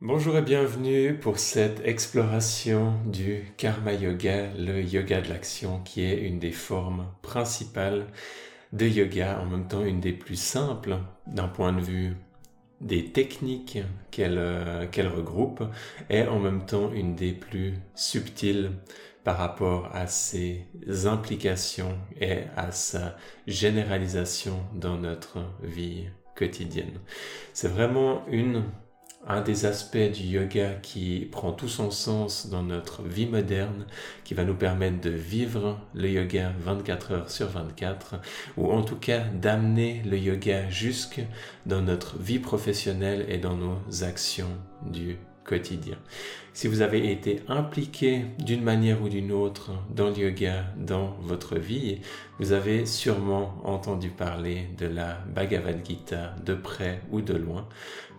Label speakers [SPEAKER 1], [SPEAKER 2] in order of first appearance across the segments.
[SPEAKER 1] Bonjour et bienvenue pour cette exploration du Karma Yoga, le yoga de l'action qui est une des formes principales de yoga, en même temps une des plus simples d'un point de vue des techniques qu'elle euh, regroupe et en même temps une des plus subtiles par rapport à ses implications et à sa généralisation dans notre vie quotidienne. C'est vraiment une un des aspects du yoga qui prend tout son sens dans notre vie moderne, qui va nous permettre de vivre le yoga 24 heures sur 24, ou en tout cas d'amener le yoga jusque dans notre vie professionnelle et dans nos actions du Si vous avez été impliqué d'une manière ou d'une autre dans le yoga dans votre vie, vous avez sûrement entendu parler de la Bhagavad Gita de près ou de loin.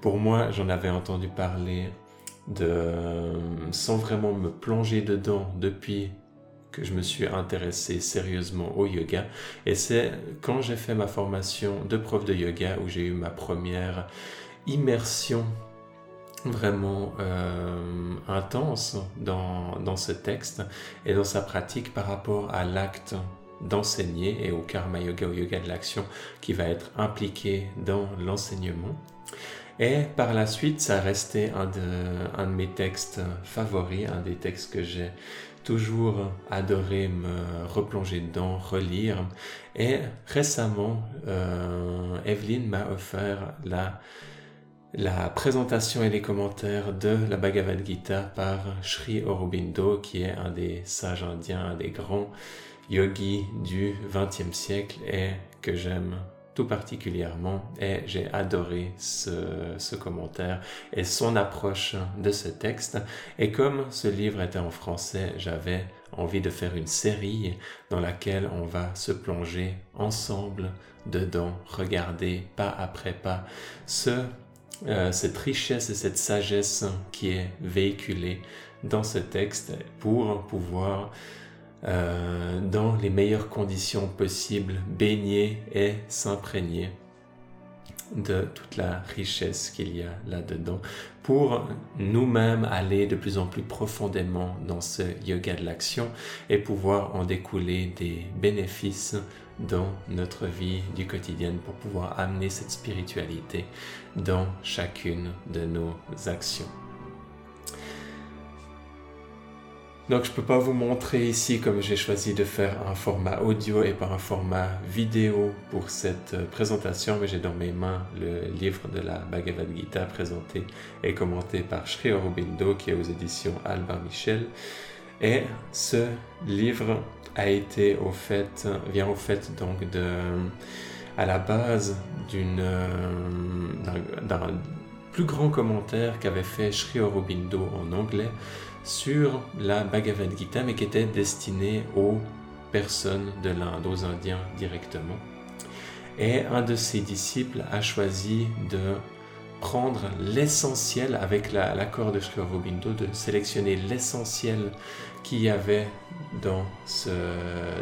[SPEAKER 1] Pour moi, j'en avais entendu parler de, sans vraiment me plonger dedans depuis que je me suis intéressé sérieusement au yoga. Et c'est quand j'ai fait ma formation de prof de yoga où j'ai eu ma première immersion vraiment euh, intense dans, dans ce texte et dans sa pratique par rapport à l'acte d'enseigner et au karma yoga, au yoga de l'action qui va être impliqué dans l'enseignement. Et par la suite, ça a resté un de, un de mes textes favoris, un des textes que j'ai toujours adoré me replonger dedans, relire. Et récemment, euh, Evelyne m'a offert la la présentation et les commentaires de la Bhagavad Gita par Sri Aurobindo, qui est un des sages indiens, un des grands yogis du XXe siècle et que j'aime tout particulièrement et j'ai adoré ce, ce, commentaire et son approche de ce texte. Et comme ce livre était en français, j'avais envie de faire une série dans laquelle on va se plonger ensemble dedans, regarder pas après pas ce euh, cette richesse et cette sagesse qui est véhiculée dans ce texte pour pouvoir, euh, dans les meilleures conditions possibles, baigner et s'imprégner de toute la richesse qu'il y a là-dedans pour nous-mêmes aller de plus en plus profondément dans ce yoga de l'action et pouvoir en découler des bénéfices dans notre vie du quotidien pour pouvoir amener cette spiritualité dans chacune de nos actions. Donc je ne peux pas vous montrer ici comme j'ai choisi de faire un format audio et pas un format vidéo pour cette euh, présentation, mais j'ai dans mes mains le livre de la Bhagavad Gita présenté et commenté par Sri Aurobindo qui est aux éditions Albin Michel. Et ce livre a été au fait, vient au fait donc de, à la base d'une, euh, d'un plus grand commentaire qu'avait fait Sri Aurobindo en anglais sur la Bhagavad Gita, mais qui était destiné aux personnes de l'Inde, aux Indiens directement. Et un de ses disciples a choisi de prendre l'essentiel avec l'accord de Sri Aurobindo, de sélectionner l'essentiel qu'il y avait dans ce,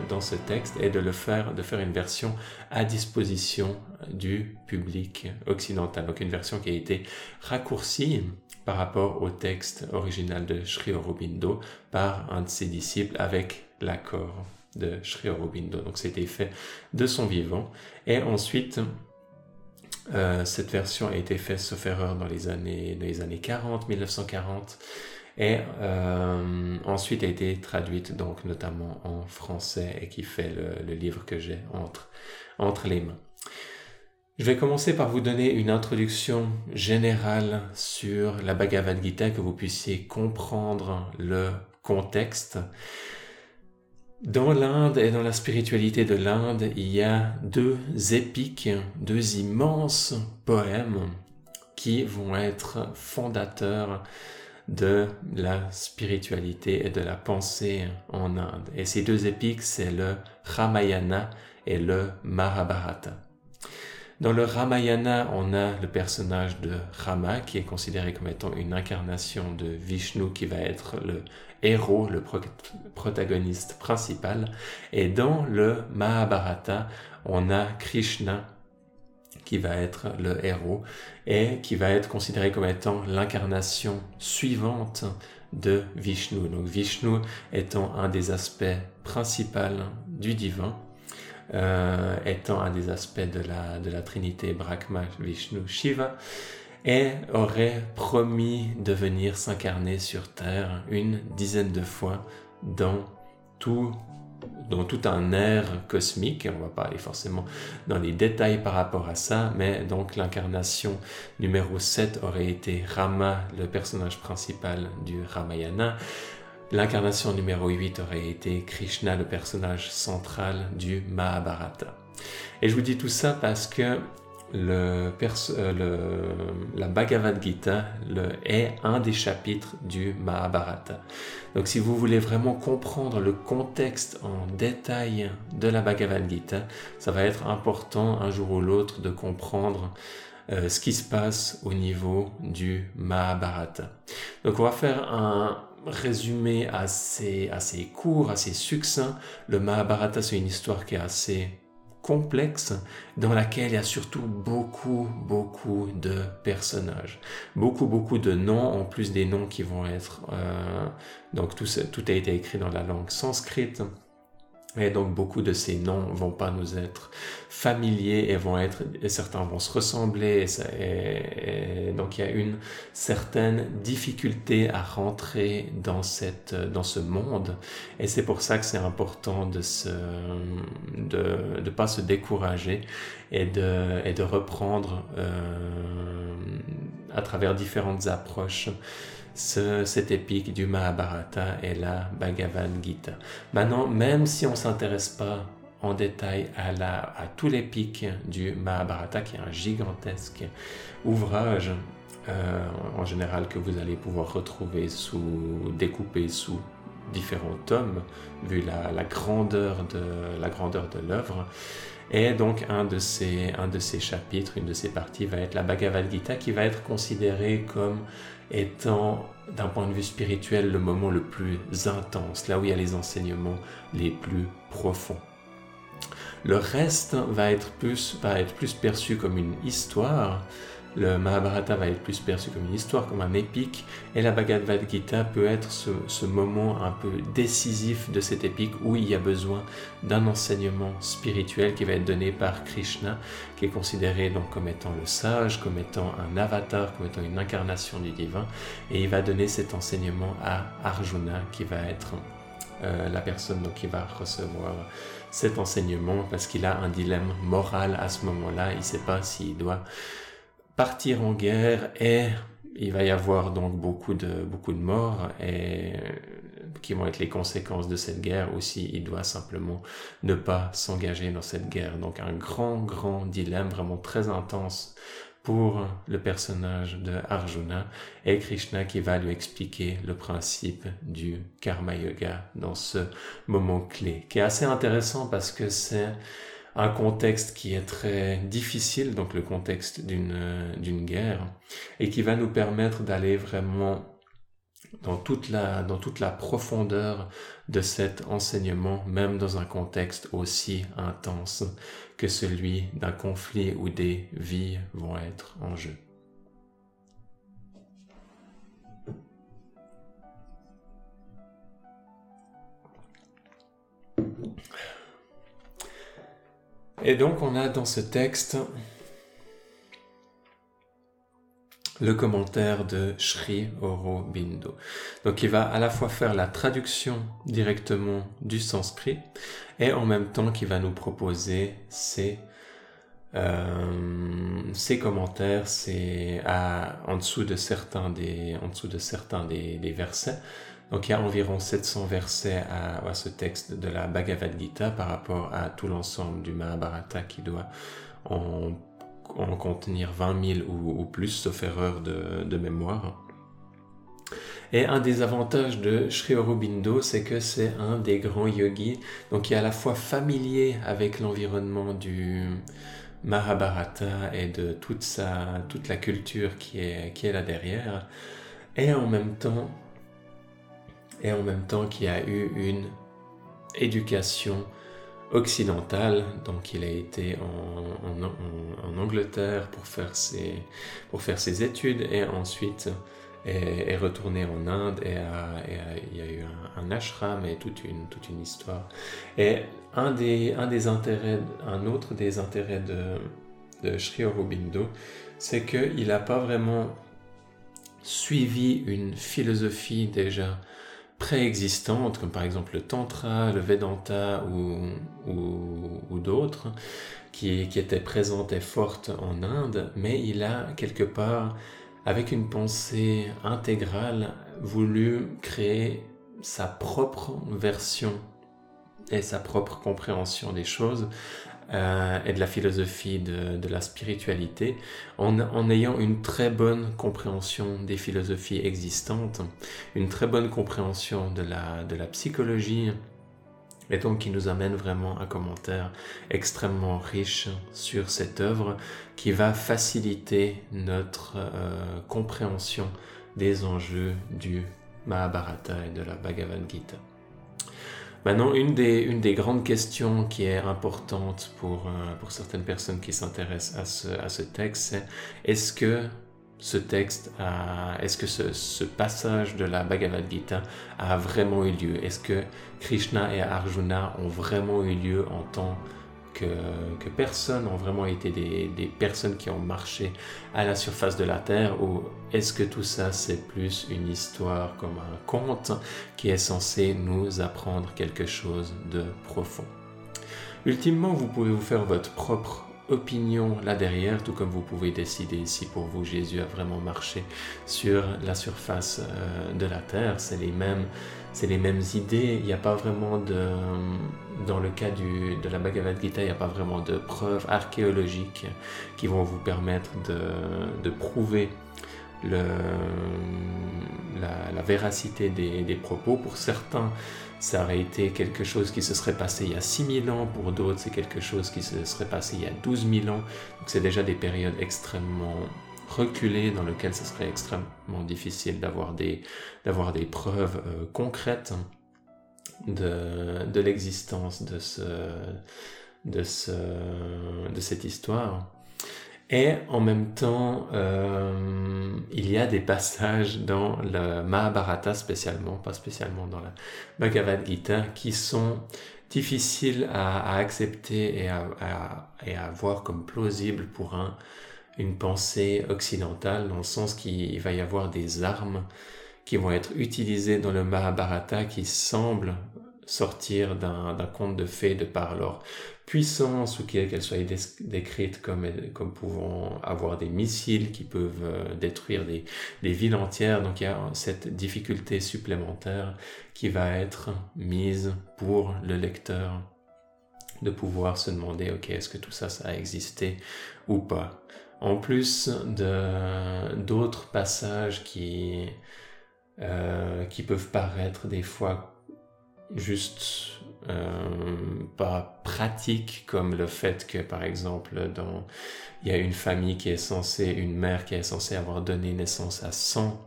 [SPEAKER 1] dans ce texte et de le faire, de faire une version à disposition du public occidental. Donc une version qui a été raccourcie par rapport au texte original de Sri Aurobindo par un de ses disciples avec l'accord de Sri Aurobindo. Donc c'était fait de son vivant. Et ensuite, euh, cette version a été faite, sauf erreur, dans les années, dans les années 40, 1940, et euh, ensuite a été traduite donc notamment en français et qui fait le, le livre que j'ai entre, entre les mains. Je vais commencer par vous donner une introduction générale sur la Bhagavad Gita, que vous puissiez comprendre le contexte. Dans l'Inde et dans la spiritualité de l'Inde, il y a deux épiques, deux immenses poèmes qui vont être fondateurs de la spiritualité et de la pensée en Inde. Et ces deux épiques, c'est le Ramayana et le Mahabharata. Dans le Ramayana, on a le personnage de Rama qui est considéré comme étant une incarnation de Vishnu qui va être le héros, le protagoniste principal. Et dans le Mahabharata, on a Krishna qui va être le héros et qui va être considéré comme étant l'incarnation suivante de Vishnu. Donc Vishnu étant un des aspects principaux du divin, euh, étant un des aspects de la, de la Trinité Brahma, Vishnu, Shiva, et aurait promis de venir s'incarner sur Terre une dizaine de fois dans tout dans tout un air cosmique. On va pas aller forcément dans les détails par rapport à ça, mais donc l'incarnation numéro 7 aurait été Rama, le personnage principal du Ramayana. L'incarnation numéro 8 aurait été Krishna, le personnage central du Mahabharata. Et je vous dis tout ça parce que euh, le, la Bhagavad Gita est un des chapitres du Mahabharata. Donc si vous voulez vraiment comprendre le contexte en détail de la Bhagavad Gita, ça va être important un jour ou l'autre de comprendre euh, ce qui se passe au niveau du Mahabharata. Donc on va faire un résumé assez, assez court, assez succinct. Le Mahabharata, c'est une histoire qui est assez complexe dans laquelle il y a surtout beaucoup, beaucoup de personnages. Beaucoup, beaucoup de noms, en plus des noms qui vont être... Euh, donc tout, tout a été écrit dans la langue sanscrite. Et donc beaucoup de ces noms vont pas nous être familiers et vont être, et certains vont se ressembler. Et, donc il y a une certaine difficulté à rentrer dans cette, dans ce monde. Et c'est pour ça que c'est important de se, de, de pas se décourager et de, et de reprendre euh, à travers différentes approches ce, cette épique du Mahabharata et la Bhagavad Gita. Maintenant, même si on s'intéresse pas en détail à, la, à tout l'épique du Mahabharata, qui est un gigantesque ouvrage, euh, en général que vous allez pouvoir retrouver sous, découpé sous différents tomes, vu la, la grandeur de la grandeur de l'œuvre. Et donc un de, ces, un de ces chapitres, une de ces parties va être la Bhagavad Gita qui va être considérée comme étant d'un point de vue spirituel le moment le plus intense, là où il y a les enseignements les plus profonds. Le reste va être plus, va être plus perçu comme une histoire, le Mahabharata va être plus perçu comme une histoire, comme un épique, et la Bhagavad Gita peut être ce, moment un peu décisif de cette épique où il y a besoin d'un enseignement spirituel qui va être donné par Krishna, qui est considéré donc comme étant le sage, comme étant un avatar, comme étant une incarnation du divin, et il va donner cet enseignement à Arjuna, qui va être euh, la personne qui va recevoir cet enseignement parce qu'il a un dilemme moral à ce moment-là. Il ne sait pas s'il doit partir en guerre et il va y avoir donc beaucoup de, beaucoup de morts et qui vont être les conséquences de cette guerre aussi. Il doit simplement ne pas s'engager dans cette guerre. Donc un grand, grand dilemme vraiment très intense pour le personnage de Arjuna et Krishna qui va lui expliquer le principe du karma yoga dans ce moment clé, qui est assez intéressant parce que c'est un contexte qui est très difficile, donc le contexte d'une d'une guerre, et qui va nous permettre d'aller vraiment dans toute la dans toute la profondeur de cet enseignement, même dans un contexte aussi intense que celui d'un conflit où des vies vont être en jeu. Et donc on a dans ce texte le commentaire de Sri Aurobindo. Donc il va à la fois faire la traduction directement du sanskrit et en même temps qu'il va nous proposer ses, euh, commentaires en dessous de certains des versets donc il y a environ 700 versets à, ce texte de la Bhagavad Gita par rapport à tout l'ensemble du Mahabharata qui doit en, contenir 20 000 ou, plus, sauf erreur de, mémoire. Et un des avantages de Sri Aurobindo, c'est que c'est un des grands yogis, donc qui est à la fois familier avec l'environnement du Mahabharata et de toute, sa, toute la culture qui est, qui est là derrière, et en même temps et en même temps qui a eu une éducation occidental. Donc il a été en, Angleterre pour faire, ses, pour faire ses études et ensuite est, retourné en Inde et, il y a eu un, ashram et toute une, toute une histoire. Et un des, un des intérêts, un autre des intérêts de, de Sri Aurobindo, c'est qu'il n'a pas vraiment suivi une philosophie déjà préexistantes, comme par exemple le Tantra, le Vedanta ou, d'autres, qui, qui étaient présentes et fortes en Inde, mais il a quelque part, avec une pensée intégrale, voulu créer sa propre version et sa propre compréhension des choses euh, et de la philosophie de, la spiritualité en, ayant une très bonne compréhension des philosophies existantes, une très bonne compréhension de la, de la psychologie, et donc qui nous amène vraiment un commentaire extrêmement riche sur cette œuvre qui va faciliter notre euh, compréhension des enjeux du Mahabharata et de la Bhagavad Gita. Maintenant, une des, grandes questions qui est importante pour, euh, certaines personnes qui s'intéressent à ce, texte, c'est est-ce que ce texte, est-ce que ce, passage de la Bhagavad Gita a vraiment eu lieu? Est-ce que Krishna et Arjuna ont vraiment eu lieu en tant que, personnes ont vraiment été des, personnes qui ont marché à la surface de la Terre ou est-ce que tout ça c'est plus une histoire comme un conte qui est censé nous apprendre quelque chose de profond? Ultimement, vous pouvez vous faire votre propre opinion là derrière, tout comme vous pouvez décider si pour vous Jésus a vraiment marché sur la surface euh, de la terre. C'est les mêmes, c'est les mêmes idées. Il n'y a pas vraiment de, dans le cas du, de la Bhagavad Gita, il n'y a pas vraiment de preuves archéologiques qui vont vous permettre de, de prouver le, la, la, véracité des, des propos. Pour certains, ça aurait été quelque chose qui se serait passé il y a 6000 ans, pour d'autres c'est quelque chose qui se serait passé il y a 12 000 ans. Donc c'est déjà des périodes extrêmement reculées dans lesquelles ce serait extrêmement difficile d'avoir des, d'avoir des preuves euh, concrètes de, de l'existence de, ce, de, ce, de cette histoire. Et en même temps, euh, il y a des passages dans le Mahabharata spécialement, pas spécialement dans la Bhagavad Gita, qui sont difficiles à, accepter et à, et à, voir comme plausibles pour un, une pensée occidentale, dans le sens qu'il va y avoir des armes qui vont être utilisées dans le Mahabharata qui semblent sortir d'un conte de fées de par leur puissance ou qu'elles soient décrites comme, comme pouvant avoir des missiles qui peuvent euh, détruire des, villes entières. Donc il y a cette difficulté supplémentaire qui va être mise pour le lecteur de pouvoir se demander, ok, est-ce que tout ça, ça a existé ou pas? En plus d'autres passages qui, euh, qui peuvent paraître des fois juste euh, pas pratique comme le fait que par exemple dans il y a une famille qui est censée une mère qui est censée avoir donné naissance à 100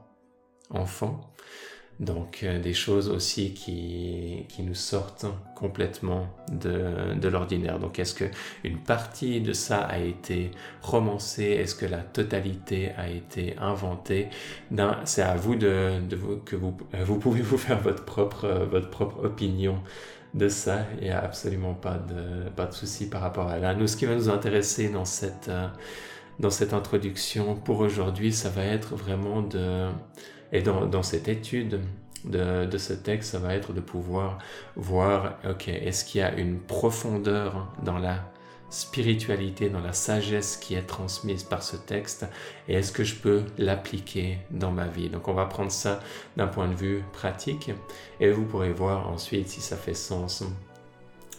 [SPEAKER 1] enfants donc euh, des choses aussi qui, qui nous sortent complètement de, de l'ordinaire. Donc est-ce que une partie de ça a été romancée? Est-ce que la totalité a été inventée? C'est à vous de, de vous, que vous, vous pouvez vous faire votre propre, votre propre opinion de ça. Il n'y a absolument pas de, pas de souci par rapport à là. Nous, ce qui va nous intéresser dans cette, euh, dans cette introduction pour aujourd'hui, ça va être vraiment de et dans, cette étude de, de, ce texte, ça va être de pouvoir voir, ok, est-ce qu'il y a une profondeur dans la spiritualité, dans la sagesse qui est transmise par ce texte, et est-ce que je peux l'appliquer dans ma vie? Donc on va prendre ça d'un point de vue pratique, et vous pourrez voir ensuite si ça fait sens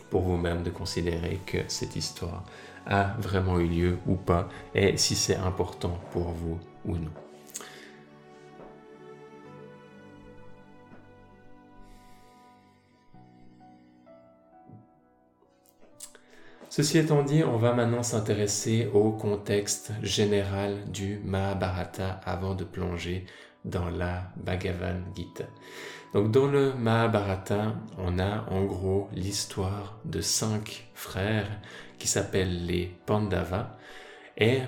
[SPEAKER 1] pour vous-même de considérer que cette histoire a vraiment eu lieu ou pas, et si c'est important pour vous ou non. Ceci étant dit, on va maintenant s'intéresser au contexte général du Mahabharata avant de plonger dans la Bhagavad Gita. Donc dans le Mahabharata, on a en gros l'histoire de cinq frères qui s'appellent les Pandavas et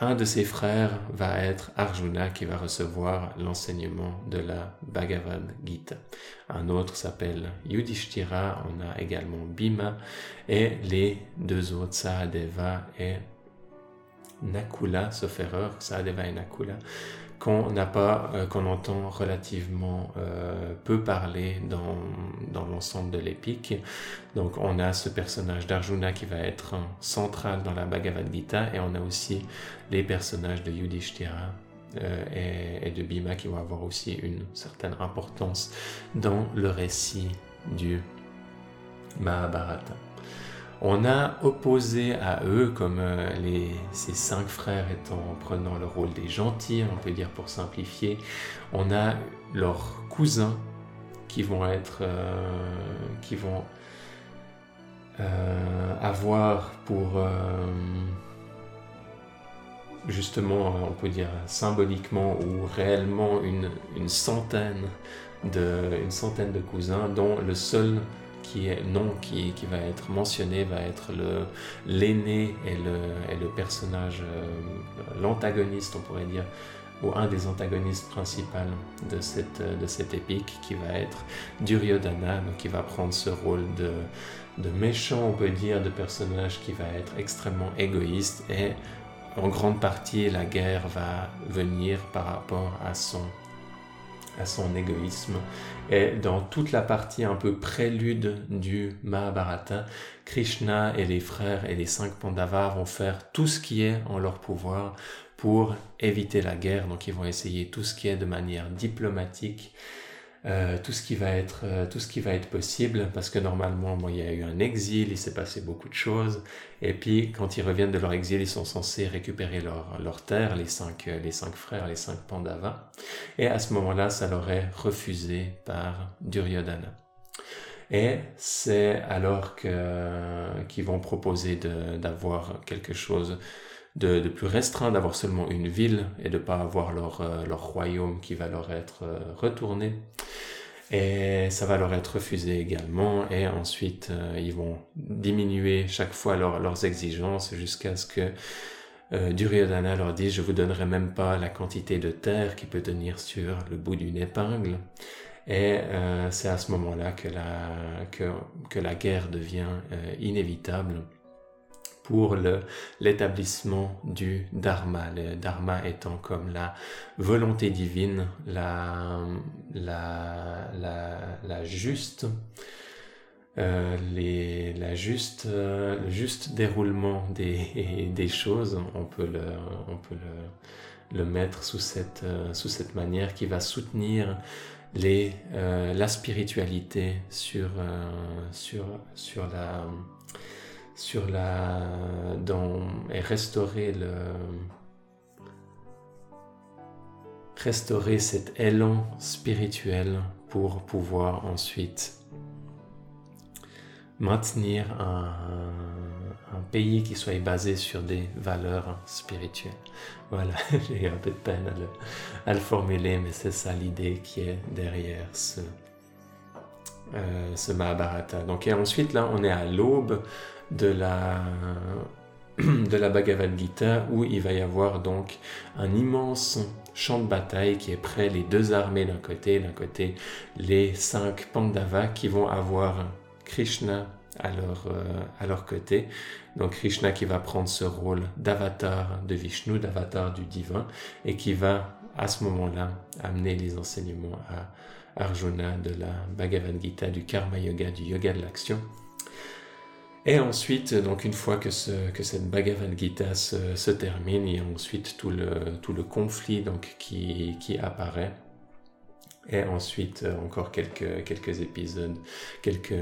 [SPEAKER 1] un de ses frères va être Arjuna qui va recevoir l'enseignement de la Bhagavad Gita. Un autre s'appelle Yudhishthira, on a également Bhima et les deux autres Sahadeva et Nakula, sauf erreur, Sahadeva et Nakula, qu'on n'a pas, euh, qu'on entend relativement euh, peu parler dans, dans l'ensemble de l'épique. Donc on a ce personnage d'Arjuna qui va être central dans la Bhagavad Gita et on a aussi les personnages de Yudhishthira euh, et, et, de Bhima qui vont avoir aussi une certaine importance dans le récit du Mahabharata. On a opposé à eux, comme euh, ces cinq frères étant prenant le rôle des gentils, on peut dire pour simplifier, on a leurs cousins qui vont être, euh, qui vont euh, avoir pour justement, on peut dire symboliquement ou réellement une centaine de cousins, dont le seul qui est nom qui, va être mentionné va être l'aîné et le, personnage euh, l'antagoniste on pourrait dire ou un des antagonistes principaux de cette, de cette épique qui va être Duryodhana, donc qui va prendre ce rôle de, de méchant, on peut dire, de personnage qui va être extrêmement égoïste et en grande partie la guerre va venir par rapport à son à son égoïsme. Et dans toute la partie un peu prélude du Mahabharata, Krishna et les frères et les cinq Pandavas vont faire tout ce qui est en leur pouvoir pour éviter la guerre. Donc ils vont essayer tout ce qui est de manière diplomatique euh, tout ce qui va être euh, tout ce qui va être possible parce que normalement moi, il y a eu un exil il s'est passé beaucoup de choses et puis quand ils reviennent de leur exil ils sont censés récupérer leur, leur terre les cinq euh, les cinq frères les cinq Pandavas et à ce moment-là ça leur est refusé par Duryodhana. Et c'est alors que qu'ils vont proposer d'avoir quelque chose de, plus restreint, d'avoir seulement une ville et de pas avoir leur, euh, leur royaume qui va leur être euh, retourné. Et ça va leur être refusé également. Et ensuite, euh, ils vont diminuer chaque fois leurs exigences jusqu'à ce que Duryodhana leur dise, je vous donnerai même pas la quantité de terre qui peut tenir sur le bout d'une épingle. Et c'est à ce moment-là que la, que, que la guerre devient inévitable pour l'établissement du dharma. Le dharma étant comme la volonté divine, la, la, la, juste, euh, les, la juste, euh, le juste déroulement des, des choses. On peut le, on peut le, le mettre sous cette, euh, sous cette manière qui va soutenir les, la spiritualité sur, sur, sur la sur la dans et restaurer le restaurer cet élan spirituel pour pouvoir ensuite maintenir un, pays qui soit basé sur des valeurs spirituelles. Voilà, j'ai un peu de peine à le, à le formuler, mais c'est ça l'idée qui est derrière ce, euh, ce Mahabharata. Donc et ensuite là, on est à l'aube de la, de la Bhagavad Gita où il va y avoir donc un immense champ de bataille qui est prêt, les deux armées d'un côté, d'un côté les cinq Pandavas qui vont avoir Krishna à leur, euh, à leur côté. Donc Krishna qui va prendre ce rôle d'avatar de Vishnu, d'avatar du divin, et qui va à ce moment-là amener les enseignements à Arjuna de la Bhagavad Gita, du Karma Yoga, du Yoga de l'action. Et ensuite, donc une fois que, que cette Bhagavad Gita se, se, termine, il y a ensuite tout le, tout le conflit donc, qui, qui apparaît. Et ensuite, encore quelques, quelques épisodes, quelques,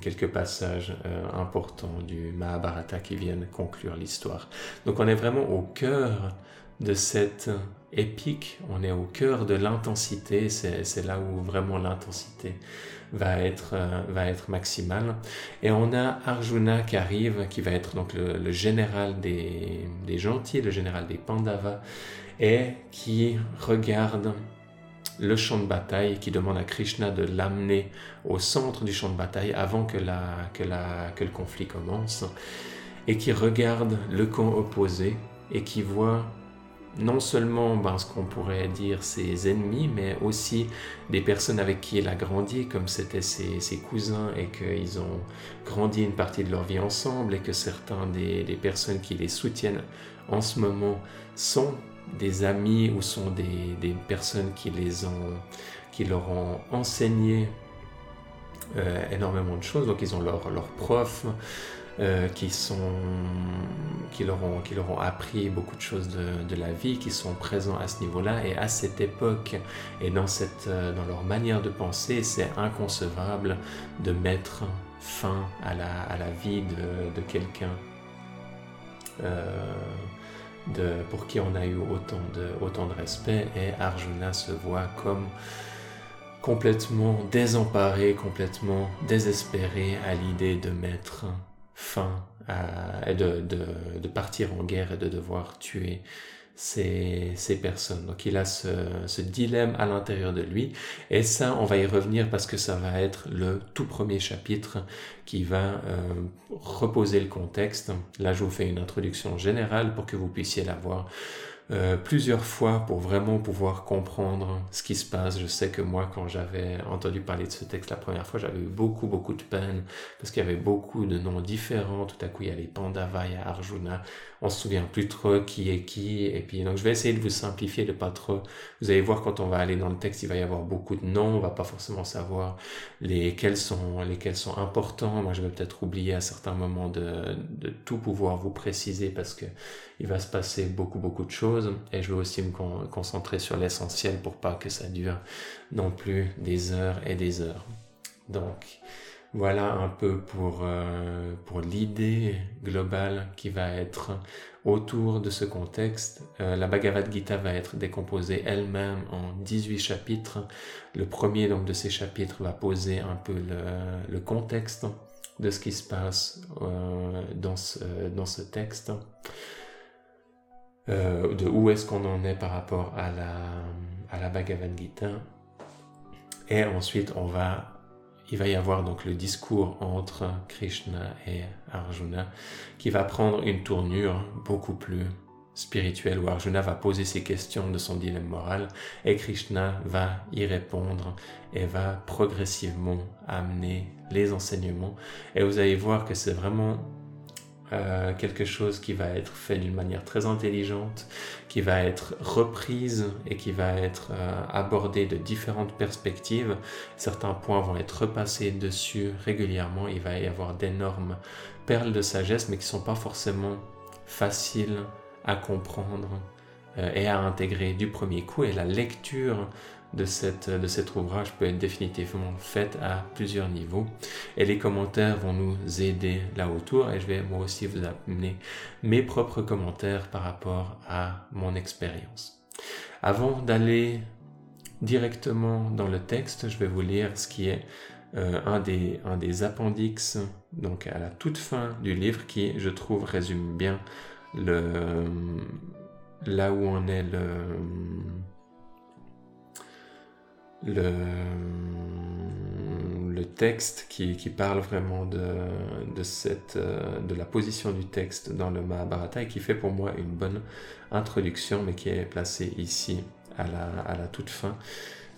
[SPEAKER 1] quelques passages euh, importants du Mahabharata qui viennent conclure l'histoire. Donc on est vraiment au cœur de cette épique, on est au cœur de l'intensité, c'est là où vraiment l'intensité va être, euh, va être maximale. Et on a Arjuna qui arrive, qui va être donc le, général des, des, gentils, le général des Pandavas, et qui regarde le champ de bataille, qui demande à Krishna de l'amener au centre du champ de bataille avant que, la, que, la, que le conflit commence, et qui regarde le camp opposé et qui voit non seulement ben, ce qu'on pourrait dire ses ennemis, mais aussi des personnes avec qui il a grandi, comme c'était ses, ses, cousins, et qu'ils ont grandi une partie de leur vie ensemble, et que certains des, des, personnes qui les soutiennent en ce moment sont des amis ou sont des, des personnes qui, les ont, qui leur ont enseigné euh, énormément de choses. Donc ils ont leurs leur profs, euh, qui, sont, qui, leur ont, qui leur appris beaucoup de choses de, la vie, qui sont présents à ce niveau-là. Et à cette époque et dans, cette, euh, dans leur manière de penser, c'est inconcevable de mettre fin à la, à la vie de, quelqu'un. Euh, pour qui on a eu autant de, autant de respect et Arjuna se voit comme complètement désemparé, complètement désespéré à l'idée de mettre fin à, de, de, de, partir en guerre et de devoir tuer ces, ces personnes. Donc il a ce, ce dilemme à l'intérieur de lui et ça on va y revenir parce que ça va être le tout premier chapitre qui va euh, reposer le contexte. Là je vous fais une introduction générale pour que vous puissiez la voir euh, plusieurs fois pour vraiment pouvoir comprendre ce qui se passe. Je sais que moi, quand j'avais entendu parler de ce texte la première fois, j'avais eu beaucoup, beaucoup de peine parce qu'il y avait beaucoup de noms différents. Tout à coup, il y a les Pandava, il y a Arjuna. On se souvient plus trop qui est qui. Et puis, donc, je vais essayer de vous simplifier, de pas trop. Vous allez voir quand on va aller dans le texte, il va y avoir beaucoup de noms. On va pas forcément savoir lesquels sont, sont importants. Moi, je vais peut-être oublier à certains moments de, de tout pouvoir vous préciser parce que il va se passer beaucoup, beaucoup de choses et je vais aussi me concentrer sur l'essentiel pour pas que ça dure non plus des heures et des heures. Donc voilà un peu pour, euh, pour l'idée globale qui va être autour de ce contexte. Euh, la Bhagavad Gita va être décomposée elle-même en 18 chapitres. Le premier donc de ces chapitres va poser un peu le, contexte de ce qui se passe euh, dans, ce, dans ce texte. De où est-ce qu'on en est par rapport à la, à la Bhagavad Gita. Et ensuite, on va, il va y avoir donc le discours entre Krishna et Arjuna qui va prendre une tournure beaucoup plus spirituelle où Arjuna va poser ses questions de son dilemme moral et Krishna va y répondre et va progressivement amener les enseignements. Et vous allez voir que c'est vraiment euh, quelque chose qui va être fait d'une manière très intelligente, qui va être reprise et qui va être euh, abordé de différentes perspectives. Certains points vont être repassés dessus régulièrement. Il va y avoir d'énormes perles de sagesse, mais qui ne sont pas forcément faciles à comprendre euh, et à intégrer du premier coup. Et la lecture de, cette, de cet ouvrage peut être définitivement faite à plusieurs niveaux. Et les commentaires vont nous aider là autour et je vais moi aussi vous amener mes propres commentaires par rapport à mon expérience. Avant d'aller directement dans le texte, je vais vous lire ce qui est euh, un, des, un des donc à la toute fin du livre, qui, je trouve, résume bien le, là où on est le, le, texte qui, parle vraiment euh, de la position du texte dans le Mahabharata et qui fait pour moi une bonne introduction, mais qui est placé ici à la, toute fin.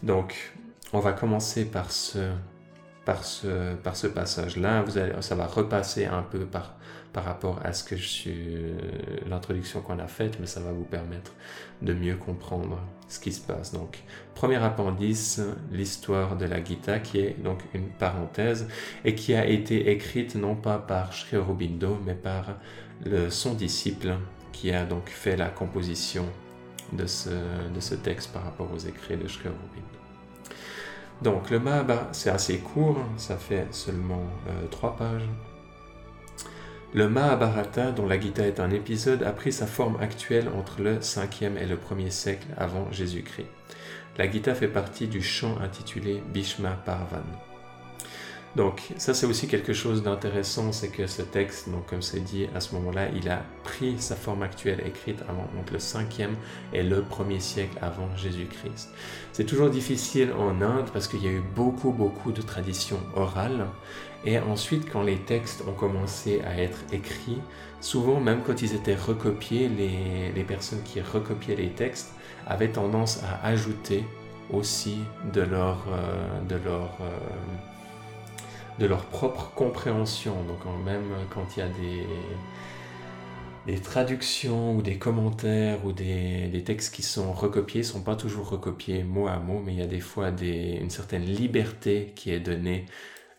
[SPEAKER 1] Donc, on va commencer par ce, par ce, par ce passage-là. Ça va repasser un peu par par rapport à ce que je suis, euh, l'introduction qu'on a faite, mais ça va vous permettre de mieux comprendre ce qui se passe. Donc, premier appendice, l'histoire de la Gita, qui est donc une parenthèse et qui a été écrite non pas par Sri Aurobindo, mais par le, son disciple qui a donc fait la composition de ce, de ce texte par rapport aux écrits de Sri Aurobindo. Donc le Mahabharata, c'est assez court, ça fait seulement euh, trois pages. Le Mahabharata, dont la Gita est un épisode, a pris sa forme actuelle entre le 5e et le 1er siècle avant Jésus-Christ. La Gita fait partie du chant intitulé Bhishma Parvan. Donc ça c'est aussi quelque chose d'intéressant, c'est que ce texte, donc comme c'est dit à ce moment-là, il a pris sa forme actuelle écrite avant, entre le 5e et le 1er siècle avant Jésus-Christ. C'est toujours difficile en Inde parce qu'il y a eu beaucoup beaucoup de traditions orales et ensuite, quand les textes ont commencé à être écrits, souvent, même quand ils étaient recopiés, les, personnes qui recopiaient les textes avaient tendance à ajouter aussi de leur, euh, euh, de leur propre compréhension. Donc, même quand il y a des, des traductions ou des commentaires ou des, des textes qui sont recopiés, sont pas toujours recopiés mot à mot, mais il y a des fois une certaine liberté qui est donnée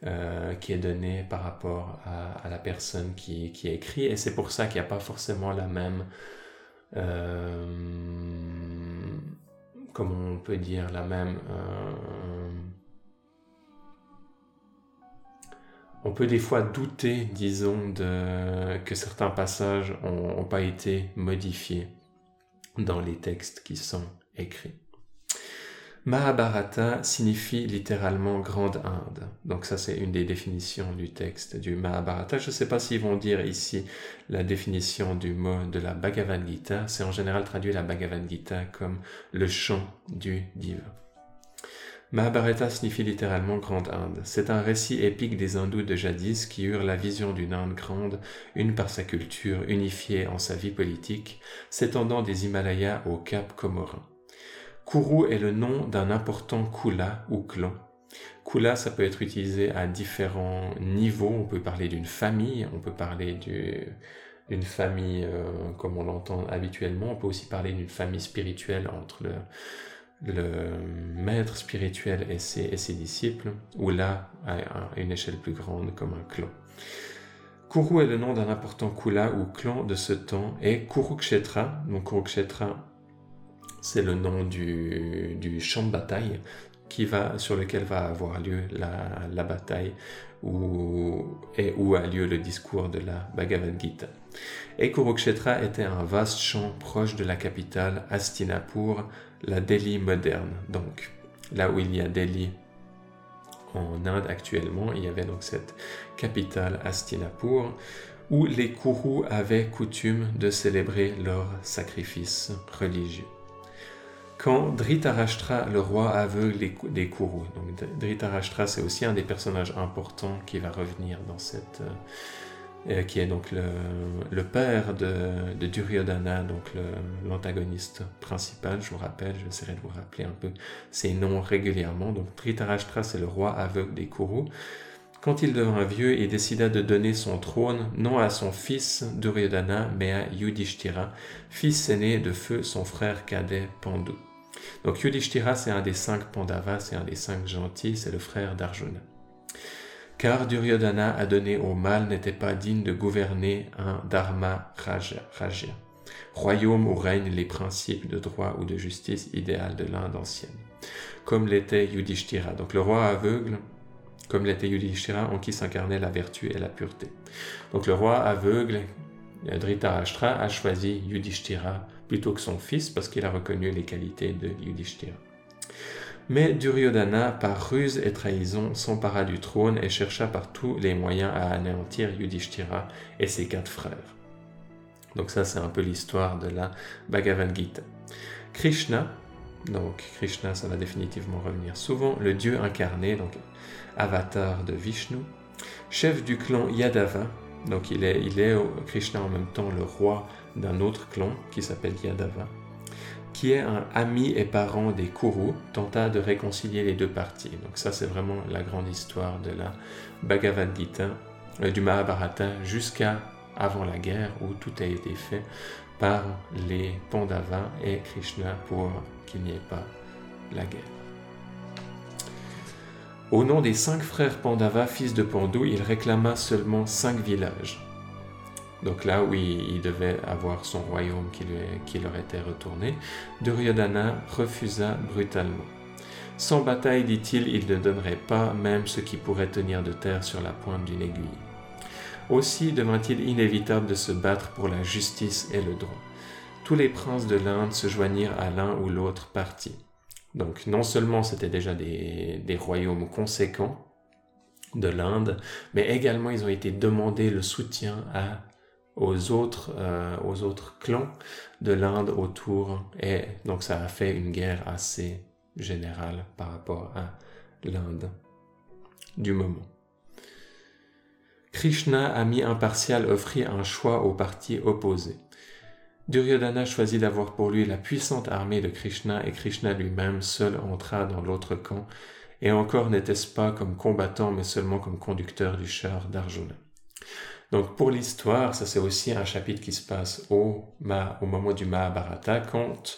[SPEAKER 1] euh, qui est par rapport à, la personne qui, qui, écrit. Et c'est pour ça qu'il n'y a pas forcément la même, euh, comment on peut dire, la même... Euh, on peut des fois douter, disons, que certains passages n'ont pas été modifiés dans les textes qui sont écrits. Mahabharata signifie littéralement Grande Inde. Donc ça c'est une des définitions du texte du Mahabharata. Je ne sais pas s'ils vont dire ici la définition du mot de la Bhagavad Gita. C'est en général traduit la Bhagavad Gita comme le chant du divin. Mahabharata signifie littéralement Grande Inde. C'est un récit épique des hindous de jadis qui eurent la vision d'une Inde grande, une par sa culture, unifiée en sa vie politique, s'étendant des Himalayas au Cap Comorin. Kuru est le nom d'un important kula ou clan. Kula, ça peut être utilisé à différents niveaux. On peut parler d'une famille, on peut parler d'une famille euh, comme on l'entend habituellement. On peut aussi parler d'une famille spirituelle entre le, maître spirituel et ses, disciples, ou là, à une échelle plus grande, comme un clan. Kuru est le nom d'un important kula ou clan de ce temps, et Kurukshetra, donc Kurukshetra c'est le nom du, champ de bataille qui va, sur lequel va avoir lieu la, bataille et où a lieu le discours de la Bhagavad Gita. Et Kurukshetra était un vaste champ proche de la capitale Astinapur, la Delhi moderne. Donc là où il y a Delhi en Inde actuellement, il y avait donc cette capitale Astinapur où les Kurus avaient coutume de célébrer leurs sacrifices religieux quand Dhritarashtra, le roi aveugle des Kurus. Donc Dhritarashtra, c'est aussi un des personnages importants qui va revenir dans cette... Euh, qui est donc le, père de, Duryodhana, donc l'antagoniste principal, je vous rappelle, j'essaierai de vous rappeler un peu ses noms régulièrement. Donc Dhritarashtra, c'est le roi aveugle des Kurus. Quand il devint vieux, il décida de donner son trône non à son fils Duryodhana, mais à Yudhishthira, fils aîné de feu son frère cadet Pandu. Donc Yudhishthira, c'est un des cinq Pandavas, c'est un des cinq gentils, c'est le frère d'Arjuna. Car Duryodhana a donné au mal n'était pas digne de gouverner un Dharma Raja, royaume où règnent les principes de droit ou de justice idéal de l'Inde ancienne, comme l'était Yudhishthira. Donc le roi aveugle, comme l'était Yudhishthira, en qui s'incarnait la vertu et la pureté. Donc le roi aveugle, Dhritarashtra, a choisi Yudhishthira plutôt que son fils parce qu'il a reconnu les qualités de Yudhishthira. Mais Duryodhana, par ruse et trahison, s'empara du trône et chercha par tous les moyens à anéantir Yudhishthira et ses quatre frères. Donc ça, c'est un peu l'histoire de la Bhagavad Gita. Krishna, donc Krishna, ça va définitivement revenir souvent, le dieu incarné, donc avatar de Vishnu, chef du clan Yadava, donc il est, il est Krishna en même temps le roi d'un autre clan qui s'appelle Yadava, qui est un ami et parent des Kuru, tenta de réconcilier les deux parties. Donc ça c'est vraiment la grande histoire de la Bhagavad Gita, euh, du Mahabharata jusqu'à avant la guerre où tout a été fait par les Pandavas et Krishna pour qu'il n'y ait pas la guerre. Au nom des cinq frères Pandavas, fils de Pandu, il réclama seulement cinq villages. Donc là où il, devait avoir son royaume qui, lui, qui leur était retourné, Duryodhana refusa brutalement. Sans bataille, dit-il, il ne donnerait pas même ce qui pourrait tenir de terre sur la pointe d'une aiguille. Aussi devint-il inévitable de se battre pour la justice et le droit. Tous les princes de l'Inde se joignirent à l'un ou l'autre parti. Donc non seulement c'était déjà des, royaumes conséquents de l'Inde, mais également ils ont été demandés le soutien à, aux, autres, euh, aux autres clans de l'Inde autour, et donc ça a fait une guerre assez générale par rapport à l'Inde du moment. Krishna, ami impartial, offrit un choix au parti opposé. Duryodhana choisit d'avoir pour lui la puissante armée de Krishna et Krishna lui-même seul entra dans l'autre camp, et encore n'était-ce pas comme combattant mais seulement comme conducteur du char d'Arjuna. Donc pour l'histoire, ça c'est aussi un chapitre qui se passe au, moment du Mahabharata, quand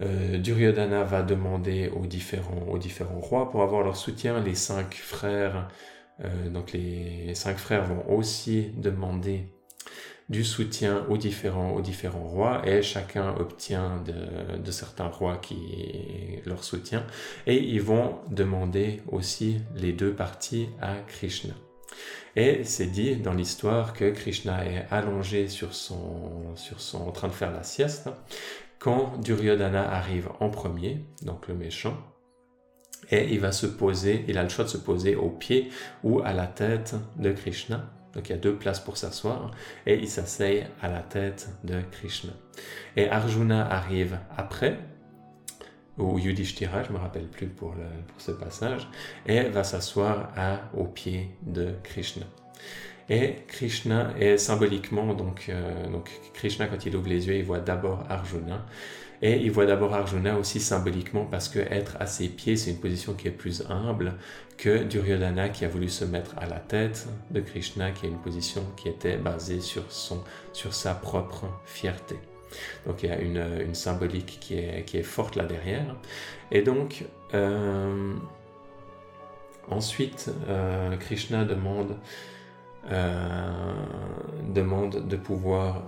[SPEAKER 1] euh, Duryodhana va demander aux différents, rois pour avoir leur soutien, les cinq frères, euh, donc les cinq frères vont aussi demander du soutien aux différents, aux différents rois et chacun obtient de, de, certains rois qui leur soutien et ils vont demander aussi les deux parties à Krishna. Et c'est dit dans l'histoire que Krishna est allongé sur son, sur son, en train de faire la sieste quand Duryodhana arrive en premier, donc le méchant, et il va se poser, il a le choix de se poser au pied ou à la tête de Krishna. Donc il y a deux places pour s'asseoir et il s'asseye à la tête de Krishna. Et Arjuna arrive après, ou Yudhishthira, je me rappelle plus pour, pour ce passage, et va s'asseoir au pied de Krishna. Et Krishna est symboliquement, donc, euh, donc Krishna quand il ouvre les yeux, il voit d'abord Arjuna. Et il voit d'abord Arjuna aussi symboliquement parce que être à ses pieds, c'est une position qui est plus humble que Duryodhana qui a voulu se mettre à la tête de Krishna, qui est une position qui était basée sur, son, sur sa propre fierté. Donc il y a une, une symbolique qui est, forte là derrière. Et donc, euh, ensuite, euh, Krishna demande euh, demande de pouvoir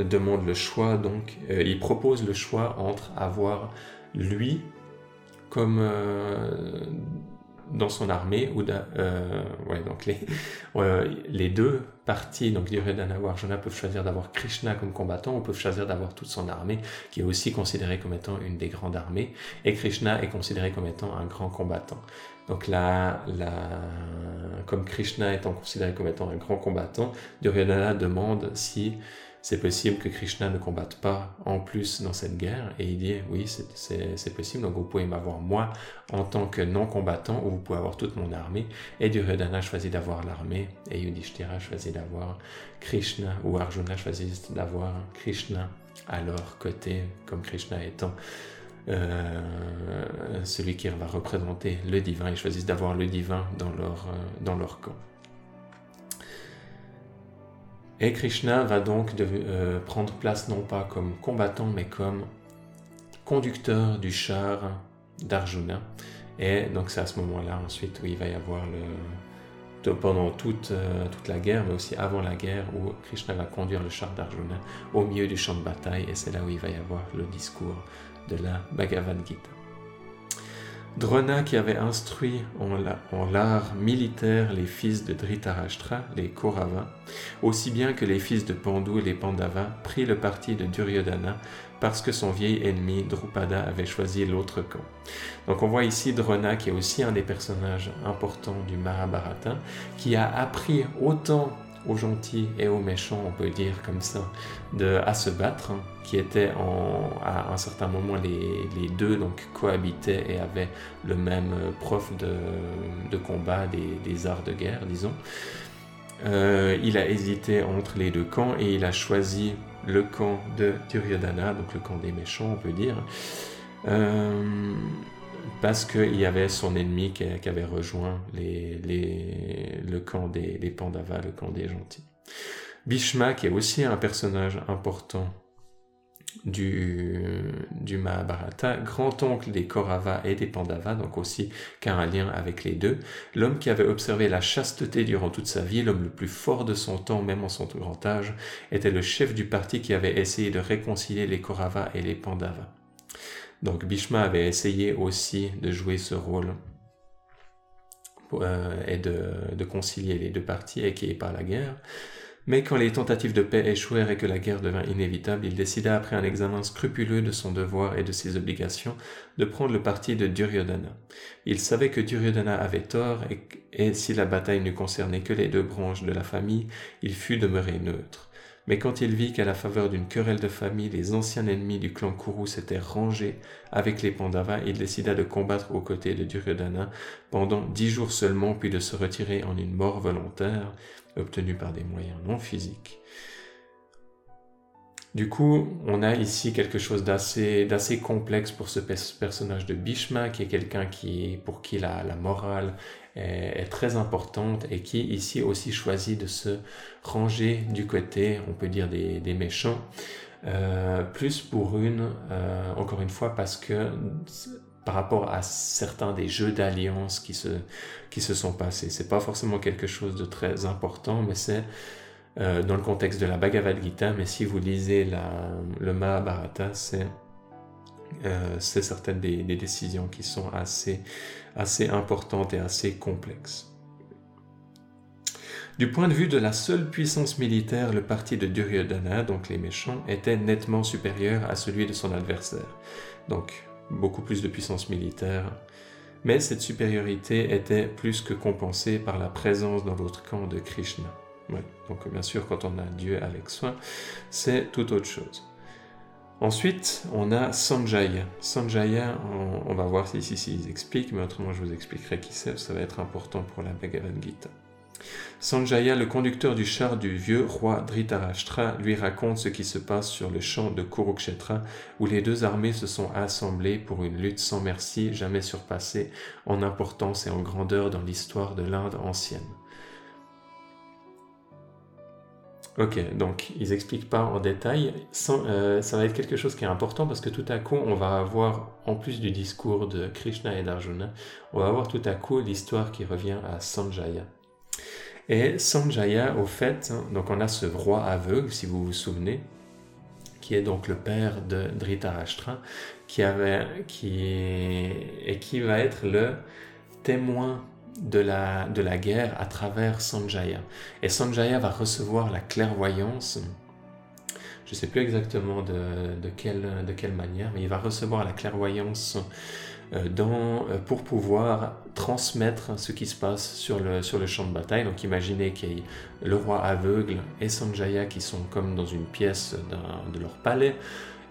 [SPEAKER 1] demande le choix donc euh, il propose le choix entre avoir lui comme euh, dans son armée ou ouais donc les les deux parties donc Duryodhana ou Arjuna peuvent choisir d'avoir Krishna comme combattant ou peuvent choisir d'avoir toute son armée qui est aussi considérée comme étant une des grandes armées et Krishna est considéré comme étant un grand combattant. Donc là, comme Krishna étant considéré comme étant un grand combattant, Duryodhana demande si c'est possible que Krishna ne combatte pas en plus dans cette guerre. Et il dit oui, c'est possible. Donc vous pouvez m'avoir moi en tant que non-combattant ou vous pouvez avoir toute mon armée. Et Duryodhana choisit d'avoir l'armée et Yudhishthira choisit d'avoir Krishna ou Arjuna choisit d'avoir Krishna à leur côté, comme Krishna étant euh, celui qui va représenter le divin. Ils choisissent d'avoir le divin dans leur, euh, dans leur camp. Et Krishna va donc euh, prendre place non pas comme combattant, mais comme conducteur du char d'Arjuna. Et donc c'est à ce moment-là ensuite où il va y avoir le, pendant toute, toute la guerre, mais aussi avant la guerre, où Krishna va conduire le char d'Arjuna au milieu du champ de bataille, et c'est là où il va y avoir le discours de la Bhagavad Gita. Drona, qui avait instruit en l'art militaire les fils de Dhritarashtra, les Kauravas, aussi bien que les fils de Pandu et les Pandavas, prit le parti de Duryodhana parce que son vieil ennemi Drupada avait choisi l'autre camp. Donc on voit ici Drona, qui est aussi un des personnages importants du Mahabharata, qui a appris autant aux gentils et aux méchants, on peut dire comme ça, de, à se battre, hein, qui étaient en, à un certain moment les, les, deux donc cohabitaient et avaient le même prof de, combat des, des, arts de guerre, disons. Euh, il a hésité entre les deux camps et il a choisi le camp de Duryodhana, donc le camp des méchants, on peut dire. Euh, parce qu'il y avait son ennemi qui, avait rejoint le camp des, Pandavas, le camp des gentils. Bhishma, qui est aussi un personnage important du, du Mahabharata, grand-oncle des Kauravas et des Pandavas, donc aussi qui a un lien avec les deux, l'homme qui avait observé la chasteté durant toute sa vie, l'homme le plus fort de son temps, même en son grand âge, était le chef du parti qui avait essayé de réconcilier les Kauravas et les Pandavas. Donc Bhishma avait essayé aussi de jouer ce rôle et de, concilier les deux parties est par la guerre. Mais quand les tentatives de paix échouèrent et que la guerre devint inévitable, il décida, après un examen scrupuleux de son devoir et de ses obligations, de prendre le parti de Duryodhana. Il savait que Duryodhana avait tort et, et si la bataille ne concernait que les deux branches de la famille, il fut demeuré neutre. Mais quand il vit qu'à la faveur d'une querelle de famille, les anciens ennemis du clan Kuru s'étaient rangés avec les Pandavas, il décida de combattre aux côtés de Duryodhana pendant dix jours seulement, puis de se retirer en une mort volontaire, obtenue par des moyens non physiques. Du coup, on a ici quelque chose d'assez, complexe pour ce personnage de Bhishma, qui est quelqu'un qui, pour qui la, la morale est, très importante et qui ici aussi choisit de se ranger du côté, on peut dire, des, des méchants. Euh, plus pour une, euh, encore une fois, parce que par rapport à certains des jeux d'alliance qui se, qui se sont passés. C'est pas forcément quelque chose de très important, mais c'est euh, dans le contexte de la Bhagavad Gita. Mais si vous lisez la, le Mahabharata, c'est euh, certaines des, décisions qui sont assez assez importante et assez complexe. Du point de vue de la seule puissance militaire, le parti de Duryodhana, donc les méchants, était nettement supérieur à celui de son adversaire. Donc beaucoup plus de puissance militaire. Mais cette supériorité était plus que compensée par la présence dans l'autre camp de Krishna. Donc bien sûr, quand on a Dieu avec soi, c'est tout autre chose. Ensuite, on a Sanjaya. Sanjaya, on, va voir si ici ils expliquent, mais autrement je vous expliquerai qui c'est, ça va être important pour la Bhagavad Gita. Sanjaya, le conducteur du char du vieux roi Dhritarashtra, lui raconte ce qui se passe sur le champ de Kurukshetra, où les deux armées se sont assemblées pour une lutte sans merci, jamais surpassée en importance et en grandeur dans l'histoire de l'Inde ancienne. Ok, donc ils expliquent pas en détail. Euh, ça va être quelque chose qui est important parce que tout à coup, on va avoir, en plus du discours de Krishna et d'Arjuna, on va avoir tout à coup l'histoire qui revient à Sanjaya. Et Sanjaya, au fait, hein, donc on a ce roi aveugle, si vous vous souvenez, qui est donc le père de Dhritarashtra, qui avait, qui et qui va être le témoin de la, de la guerre à travers Sanjaya. Et Sanjaya va recevoir la clairvoyance, je ne sais plus exactement de, de, quelle, de quelle manière, mais il va recevoir la clairvoyance euh, dans, euh, pour pouvoir transmettre ce qui se passe sur le, sur le champ de bataille. Donc imaginez qu'il y ait le roi aveugle et Sanjaya qui sont comme dans une pièce de leur palais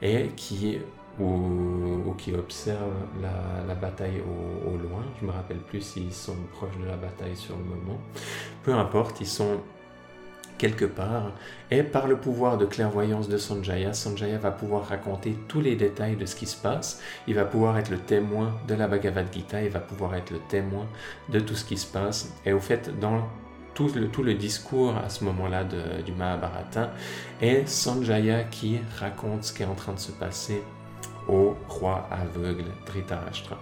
[SPEAKER 1] et qui ou, qui observent la, bataille au, loin. Je me rappelle plus s'ils sont proches de la bataille sur le moment. Peu importe, ils sont quelque part. Et par le pouvoir de clairvoyance de Sanjaya, Sanjaya va pouvoir raconter tous les détails de ce qui se passe. Il va pouvoir être le témoin de la Bhagavad Gita, il va pouvoir être le témoin de tout ce qui se passe. Et au fait, dans tout le, tout le discours à ce moment-là du Mahabharata, est Sanjaya qui raconte ce qui est en train de se passer au roi aveugle Dhritarashtra.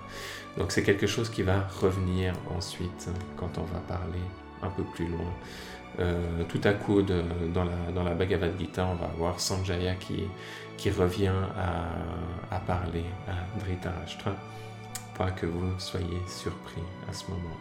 [SPEAKER 1] Donc c'est quelque chose qui va revenir ensuite quand on va parler un peu plus loin. Euh, tout à coup, dans, la, Bhagavad Gita, on va voir Sanjaya qui, qui revient à, à parler à Dhritarashtra. Pas que vous soyez surpris à ce moment.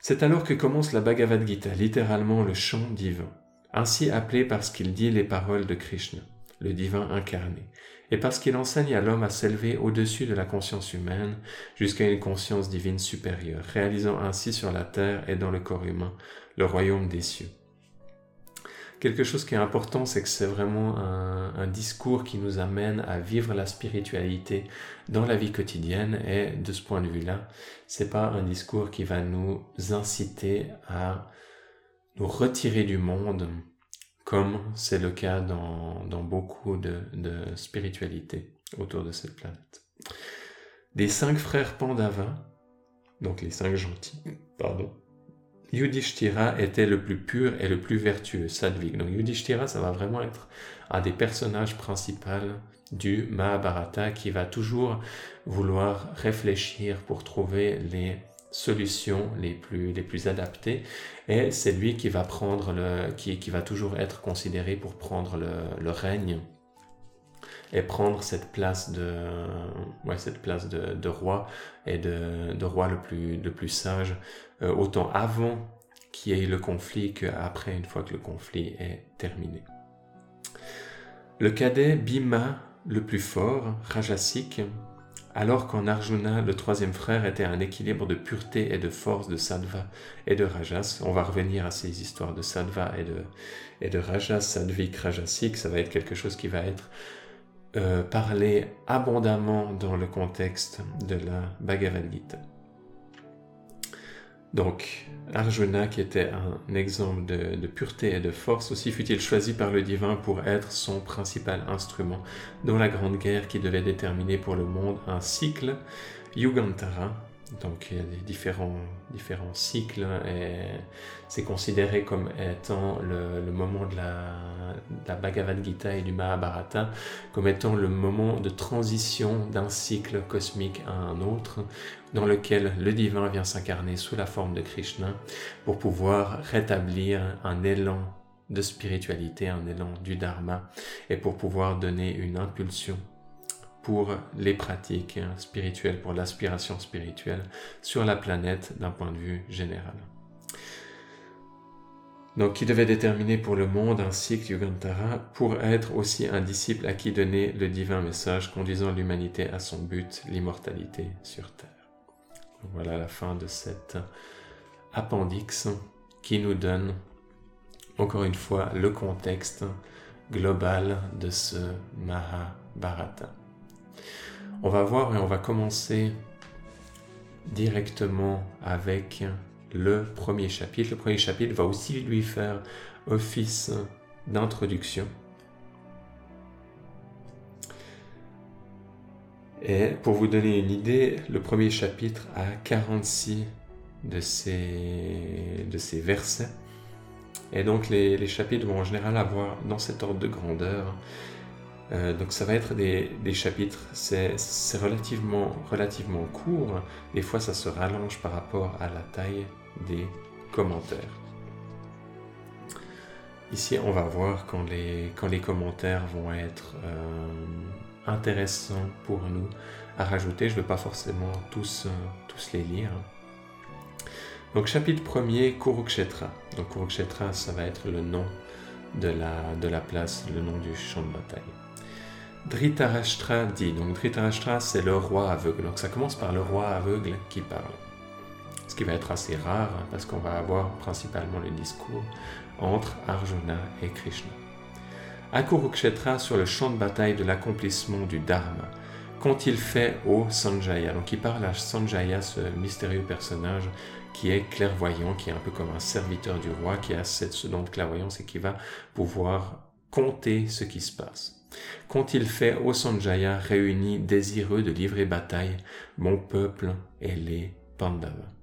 [SPEAKER 1] C'est alors que commence la Bhagavad Gita, littéralement le chant divin ainsi appelé parce qu'il dit les paroles de Krishna, le divin incarné, et parce qu'il enseigne à l'homme à s'élever au-dessus de la conscience humaine jusqu'à une conscience divine supérieure, réalisant ainsi sur la terre et dans le corps humain le royaume des cieux. Quelque chose qui est important, c'est que c'est vraiment un, discours qui nous amène à vivre la spiritualité dans la vie quotidienne et de ce point de vue-là, c'est pas un discours qui va nous inciter à nous retirer du monde, comme c'est le cas dans, dans beaucoup de, de spiritualités autour de cette planète. Des cinq frères Pandava, donc les cinq gentils, pardon, Yudhishthira était le plus pur et le plus vertueux, Sadvik. Donc Yudhishthira, ça va vraiment être un des personnages principaux du Mahabharata qui va toujours vouloir réfléchir pour trouver les solutions les plus, les plus adaptées et c'est lui qui va prendre le, qui, qui va toujours être considéré pour prendre le, le règne et prendre cette place de, ouais, cette place de, roi et de, roi le plus, le plus sage, euh, autant avant qu'il y ait le conflit qu'après, une fois que le conflit est terminé. Le cadet Bhima, le plus fort, Rajasik, alors qu'en Arjuna, le troisième frère était un équilibre de pureté et de force de Sattva et de Rajas. On va revenir à ces histoires de Sattva et de, et de Rajas, Sattvik, Rajasik. Ça va être quelque chose qui va être euh, parlé abondamment dans le contexte de la Bhagavad Gita. Donc, Arjuna, qui était un exemple de, pureté et de force, aussi fut-il choisi par le divin pour être son principal instrument dans la grande guerre qui devait déterminer pour le monde un cycle, Yugantara, donc il y a différents, cycles et c'est considéré comme étant le, moment de la, Bhagavad Gita et du Mahabharata, comme étant le moment de transition d'un cycle cosmique à un autre, dans lequel le divin vient s'incarner sous la forme de Krishna pour pouvoir rétablir un élan de spiritualité, un élan du Dharma, et pour pouvoir donner une impulsion pour les pratiques spirituelles, pour l'aspiration spirituelle sur la planète d'un point de vue général. Donc, qui devait déterminer pour le monde ainsi que Yugantara pour être aussi un disciple à qui donner le divin message conduisant l'humanité à son but, l'immortalité sur Terre. Voilà la fin de cet appendix qui nous donne encore une fois le contexte global de ce Mahabharata. On va voir et on va commencer directement avec le premier chapitre. Le premier chapitre va aussi lui faire office d'introduction. Et pour vous donner une idée, le premier chapitre a 46 de ces, de ces versets. Et donc les, les chapitres vont en général avoir dans cet ordre de grandeur euh, donc ça va être des, chapitres, c'est relativement, relativement court, des fois ça se rallonge par rapport à la taille des commentaires. Ici on va voir quand les, quand les commentaires vont être euh, intéressants pour nous à rajouter, je ne vais pas forcément tous, euh, tous les lire. Donc chapitre 1er, Kurukshetra. Donc Kurukshetra ça va être le nom de la, de la place, le nom du champ de bataille. Dhritarashtra dit. Donc Dhritarashtra, c'est le roi aveugle. Donc ça commence par le roi aveugle qui parle. Ce qui va être assez rare hein, parce qu'on va avoir principalement le discours entre Arjuna et Krishna. À Kurukshetra, sur le champ de bataille de l'accomplissement du Dharma, qu'ont-ils fait au Sanjaya? Donc il parle à Sanjaya, ce mystérieux personnage qui est clairvoyant, qui est un peu comme un serviteur du roi, qui a ce don de clairvoyance et qui va pouvoir compter ce qui se passe. Qu'ont-ils fait au Sanjaya réunis désireux de livrer bataille, mon peuple et les Pandavas.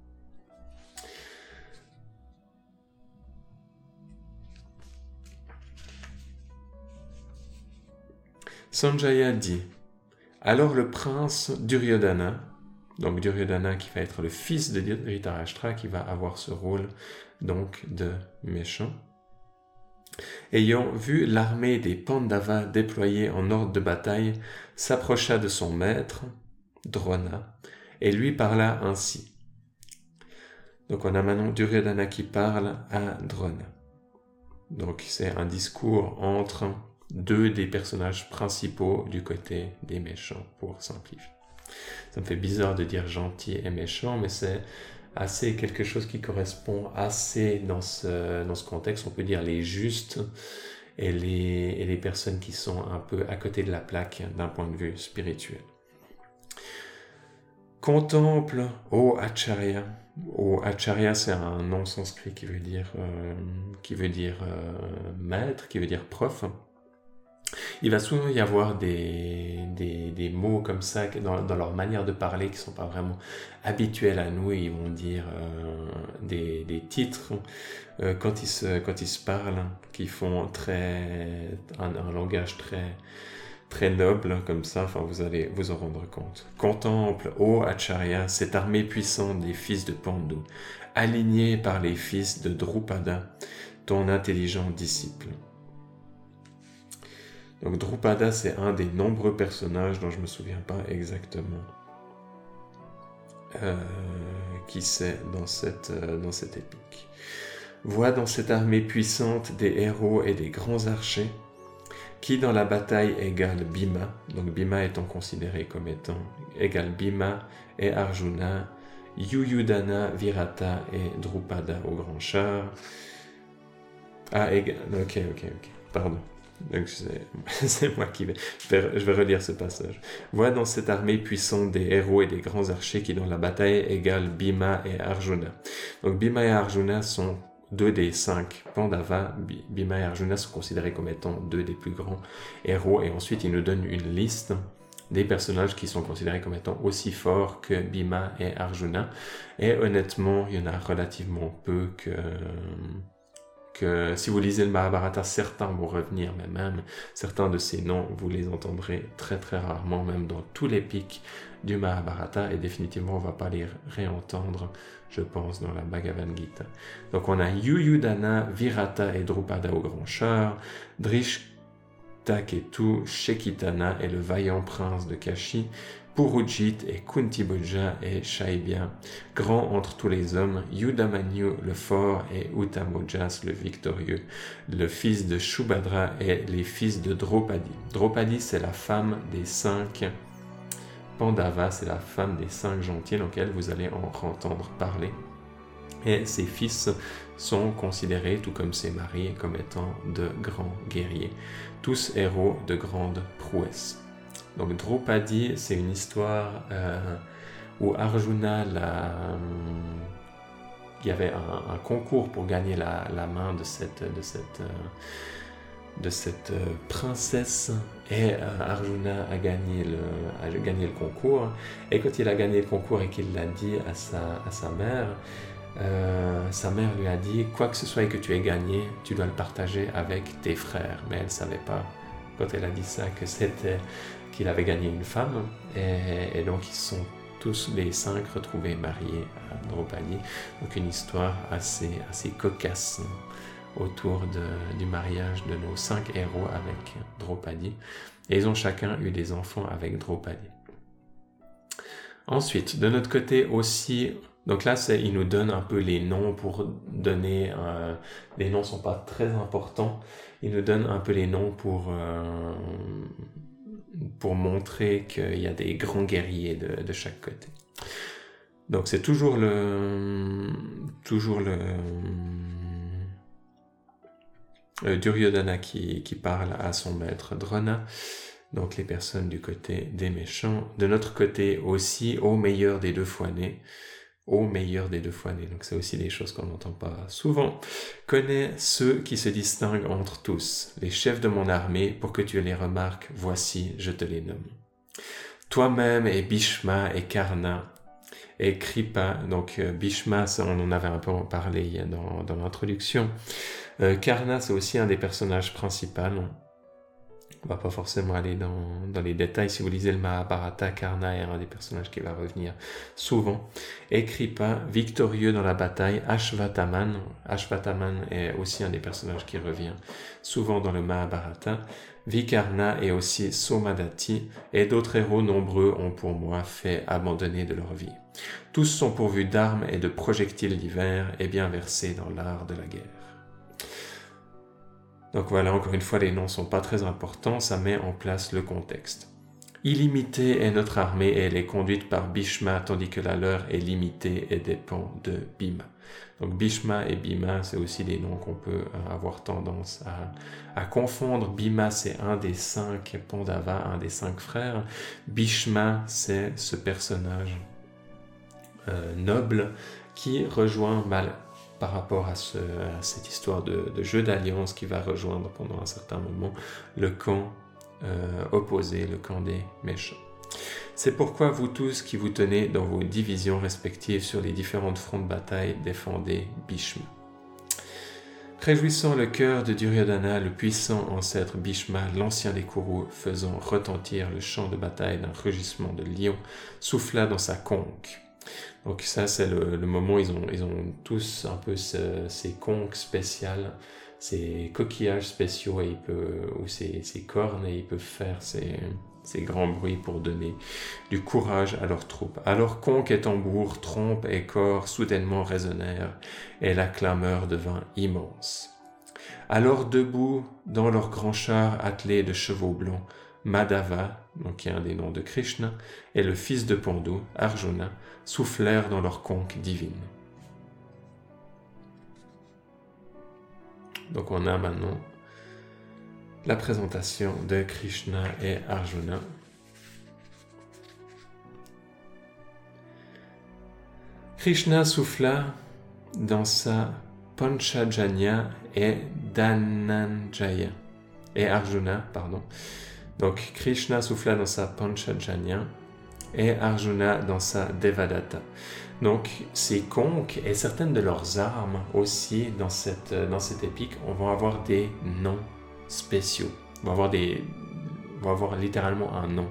[SPEAKER 1] Sanjaya dit Alors le prince Duryodhana, donc Duryodhana qui va être le fils de Dhritarashtra, qui va avoir ce rôle donc de méchant, Ayant vu l'armée des Pandavas déployée en ordre de bataille, s'approcha de son maître, Drona, et lui parla ainsi. Donc on a maintenant Duryodhana qui parle à Drona. Donc c'est un discours entre deux des personnages principaux du côté des méchants, pour simplifier. Ça me fait bizarre de dire gentil et méchant, mais c'est assez quelque chose qui correspond assez dans ce, dans ce contexte. On peut dire les justes et les, et les personnes qui sont un peu à côté de la plaque d'un point de vue spirituel. Contemple, ô Acharya. Ô Acharya, c'est un nom sanskrit qui veut dire, euh, qui veut dire euh, maître, qui veut dire prof. Il va souvent y avoir des, des, mots comme ça dans, dans, leur manière de parler qui ne sont pas vraiment habituels à nous. Ils vont dire euh, des, des, titres euh, quand, ils se, quand ils se parlent qui font très, un, un, langage très, très noble comme ça. Enfin, vous allez vous en rendre compte. Contemple, ô Acharya, cette armée puissante des fils de Pandu, alignée par les fils de Drupada, ton intelligent disciple. Donc Drupada, c'est un des nombreux personnages dont je ne me souviens pas exactement euh, qui c'est dans cette, euh, épique. Voit dans cette armée puissante des héros et des grands archers qui dans la bataille égale Bhima, donc Bhima étant considéré comme étant égal Bhima et Arjuna, Yuyudana, Virata et Drupada au grand char. Ah. Ok, ok, ok. Pardon. Donc c'est moi qui vais je, vais. relire ce passage. Vois dans cette armée puissante des héros et des grands archers qui dans la bataille égale Bhima et Arjuna. Donc Bhima et Arjuna sont deux des cinq Pandava, Bhima et Arjuna sont considérés comme étant deux des plus grands héros, et ensuite il nous donne une liste des personnages qui sont considérés comme étant aussi forts que Bhima et Arjuna. Et honnêtement, il y en a relativement peu que, que si vous lisez le Mahabharata, certains vont revenir, mais même certains de ces noms, vous les entendrez très très rarement, même dans tous les pics du Mahabharata, et définitivement on va pas les réentendre je pense, dans la Bhagavad Gita. Donc on a Yuyudana, Virata et Drupada au grand char, Drishtaketu, Shekitana et le vaillant prince de Kashi, Purujit et Kuntibhoja et Shaibya, grand entre tous les hommes, Yudamanyu le fort et Uttamojas le victorieux, le fils de Shubhadra et les fils de Draupadi. Draupadi c'est la femme des cinq Pandava, c'est la femme des cinq gentils auxquels vous allez en entendre parler. Et ses fils sont considérés, tout comme ses maris, comme étant de grands guerriers, tous héros de grandes prouesses. Donc Draupadi, c'est une histoire euh, où Arjuna, il y avait un, concours pour gagner la, main de cette, euh, euh, princesse et euh, Arjuna a gagné, le, concours. Et quand il a gagné le concours et qu'il l'a dit à sa, mère, euh, sa mère lui a dit quoi que ce soit que tu aies gagné, tu dois le partager avec tes frères. Mais elle ne savait pas quand elle a dit ça que c'était qu'il avait gagné une femme. Et, donc ils sont tous les cinq retrouvés mariés à Draupadi. Donc une histoire assez, assez cocasse autour du mariage de nos cinq héros avec Draupadi. Et ils ont chacun eu des enfants avec Draupadi. Ensuite, de notre côté aussi, donc là, il nous donne un peu les noms pour donner, euh, les noms sont pas très importants, il nous donne un peu les noms pour, euh, pour montrer qu'il y a des grands guerriers de, chaque côté. Donc c'est toujours le, toujours le, euh, Duryodhana qui, qui, parle à son maître Drona, donc les personnes du côté des méchants. De notre côté aussi, au meilleur des deux fois nés, au meilleur des deux fois nés, donc c'est aussi des choses qu'on n'entend pas souvent, connais ceux qui se distinguent entre tous, les chefs de mon armée, pour que tu les remarques, voici, je te les nomme. Toi-même et Bhishma et Karna. Et Kripa, donc euh, Bhishma, on en avait un peu parlé dans, dans l'introduction, euh, Karna, c'est aussi un des personnages principaux. On va pas forcément aller dans, les détails. Si vous lisez le Mahabharata, Karna est un des personnages qui va revenir souvent. Et Kripa, victorieux dans la bataille, Ashvataman. Ashvataman est aussi un des personnages qui revient souvent dans le Mahabharata. Vikarna et aussi Somadati et d'autres héros nombreux ont pour moi fait abandonner de leur vie. Tous sont pourvus d'armes et de projectiles divers et bien versés dans l'art de la guerre. Donc voilà, encore une fois, les noms sont pas très importants, ça met en place le contexte. Illimitée est notre armée et elle est conduite par Bhishma, tandis que la leur est limitée et dépend de Bhima. Donc Bhishma et Bhima, c'est aussi des noms qu'on peut euh, avoir tendance à, confondre. Bhima, c'est un des cinq Pandava, un des cinq frères. Bhishma, c'est ce personnage euh, noble qui rejoint mal par rapport à, cette histoire de, jeu d'alliance qui va rejoindre pendant un certain moment le camp euh, opposé, le camp des méchants. C'est pourquoi vous tous qui vous tenez dans vos divisions respectives sur les différentes fronts de bataille défendez Bhishma. Réjouissant le cœur de Duryodhana, le puissant ancêtre Bhishma, l'ancien des Kourous, faisant retentir le champ de bataille d'un rugissement de lion, souffla dans sa conque. Donc ça, c'est le, moment ils ont, ils ont tous un peu ces conques spéciales. ses coquillages spéciaux et il peut, ou ses, cornes et il peut faire ses, grands bruits pour donner du courage à leurs troupes. Alors conque et tambour, trompe et corps soudainement résonnèrent et la clameur devint immense. Alors debout dans leur grand char attelé de chevaux blancs, Madhava, donc qui est un des noms de Krishna, et le fils de Pandu, Arjuna, soufflèrent dans leur conque divine. Donc on a maintenant la présentation de Krishna et Arjuna. Krishna souffla dans sa Panchajanya et Dhananjaya et Arjuna, pardon. Donc Krishna souffla dans sa Panchajanya et Arjuna dans sa Devadatta. Donc ces conques et certaines de leurs armes aussi dans cette, dans cette épique, on va avoir des noms spéciaux. On va avoir, des, on va avoir littéralement un nom.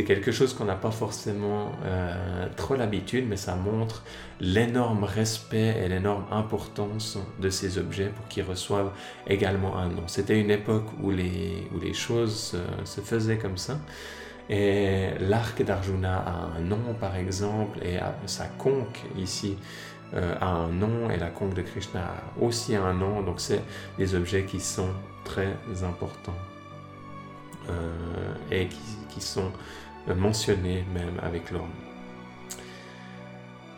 [SPEAKER 1] C'est quelque chose qu'on n'a pas forcément euh, trop l'habitude, mais ça montre l'énorme respect et l'énorme importance de ces objets pour qu'ils reçoivent également un nom. C'était une époque où les, choses se faisaient comme ça. Et l'arc d'Arjuna a un nom, par exemple, et sa conque ici euh, a un nom, et la conque de Krishna a aussi un nom. Donc, c'est des objets qui sont très importants euh, et qui, sont mentionnés même avec nom.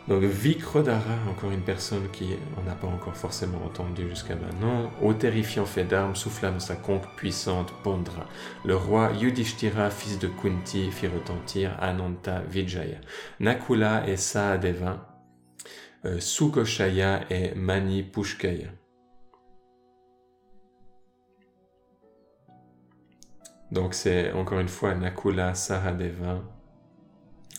[SPEAKER 1] Donc Vikrodara, encore une personne qui on n'a pas encore forcément entendu jusqu'à maintenant, au terrifiant fait d'armes souffla dans sa conque puissante Pondra. Le roi Yudhishthira, fils de Kunti, fit retentir Ananta Vijaya. Nakula et Sahadeva, euh, Sukoshaya et Mani Pushkaya. Donc c'est encore une fois Nakula, Sahadeva,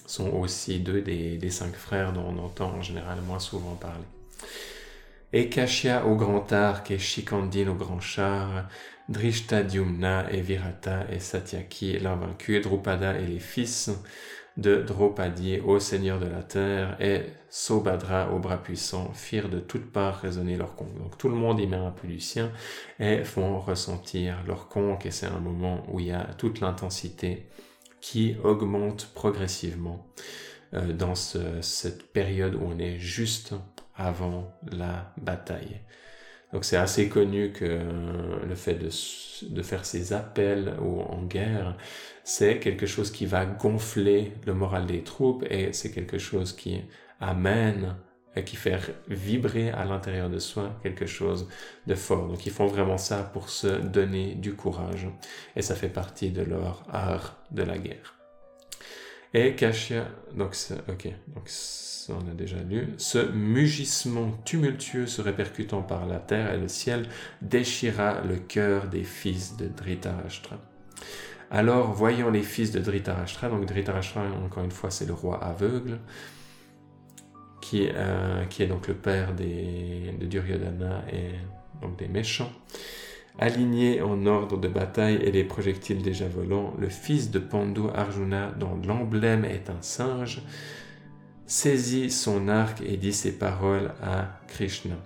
[SPEAKER 1] sont aussi deux des, cinq frères dont on entend en général moins souvent parler. Et Kashya au grand arc et Shikandin au grand char, Drishtadyumna et Virata et Satyaki l'invaincu, et Drupada et les fils de Draupadi au seigneur de la terre et Sobhadra au bras puissant firent de toutes parts résonner leur conque. Donc tout le monde y met un peu du sien et font ressentir leur conque et c'est un moment où il y a toute l'intensité qui augmente progressivement euh, dans cette période où on est juste avant la bataille. Donc c'est assez connu que euh, le fait de, de, faire ces appels en guerre, c'est quelque chose qui va gonfler le moral des troupes et c'est quelque chose qui amène qui fait vibrer à l'intérieur de soi quelque chose de fort. Donc ils font vraiment ça pour se donner du courage et ça fait partie de leur art de la guerre. Et Kashya, donc ok, donc on a déjà lu, ce mugissement tumultueux se répercutant par la terre et le ciel déchira le cœur des fils de Dhritarashtra. Alors, voyant les fils de Dhritarashtra, donc Dhritarashtra, encore une fois, c'est le roi aveugle, qui, euh, est donc le père de Duryodhana et donc des méchants. Aligné en ordre de bataille et les projectiles déjà volants, le fils de Pandu Arjuna, dont l'emblème est un singe, saisit son arc et dit ces paroles à Krishna.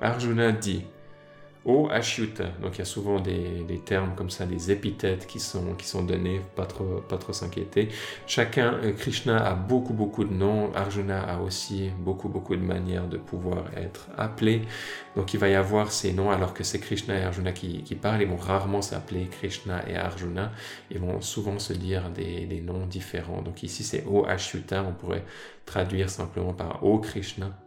[SPEAKER 1] Arjuna dit au Ashyuta. Donc il y a souvent des, termes comme ça, des épithètes qui sont, qui sont donnés, pas trop, pas trop s'inquiéter. Chacun, euh, Krishna a beaucoup beaucoup de noms, Arjuna a aussi beaucoup beaucoup de manières de pouvoir être appelé. Donc il va y avoir ces noms alors que c'est Krishna et Arjuna qui, parlent, ils vont rarement s'appeler Krishna et Arjuna, ils vont souvent se dire des, des noms différents. Donc ici c'est O Ashyuta, on pourrait traduire simplement par O Krishna.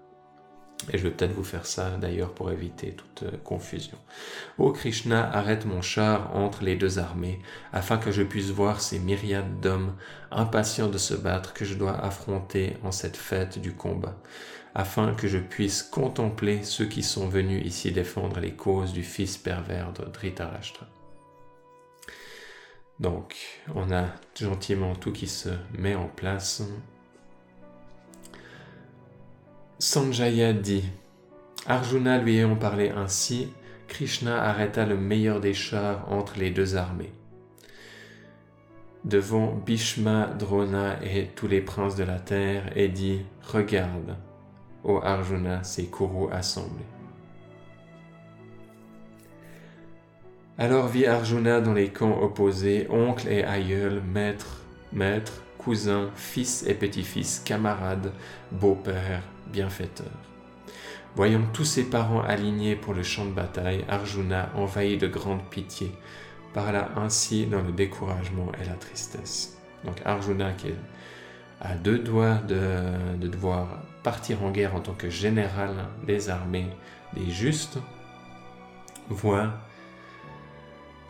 [SPEAKER 1] Et je vais peut-être vous faire ça d'ailleurs pour éviter toute euh, confusion. Ô Krishna, arrête mon char entre les deux armées, afin que je puisse voir ces myriades d'hommes impatients de se battre que je dois affronter en cette fête du combat, afin que je puisse contempler ceux qui sont venus ici défendre les causes du fils pervers de Dhritarashtra. Donc, on a gentiment tout qui se met en place. Sanjaya dit Arjuna lui ayant parlé ainsi, Krishna arrêta le meilleur des chars entre les deux armées. devant Bhishma, Drona et tous les princes de la terre et dit Regarde, ô Arjuna, ces Kurus assemblés. Alors vit Arjuna dans les camps opposés, oncle et aïeul, maître, maître, cousin, fils et petit-fils, camarades, beau-père, bienfaiteur. Voyant tous ses parents alignés pour le champ de bataille, Arjuna, envahi de grande pitié, parla ainsi dans le découragement et la tristesse. Donc Arjuna qui à deux doigts de, de devoir partir en guerre en tant que général des armées des justes, voit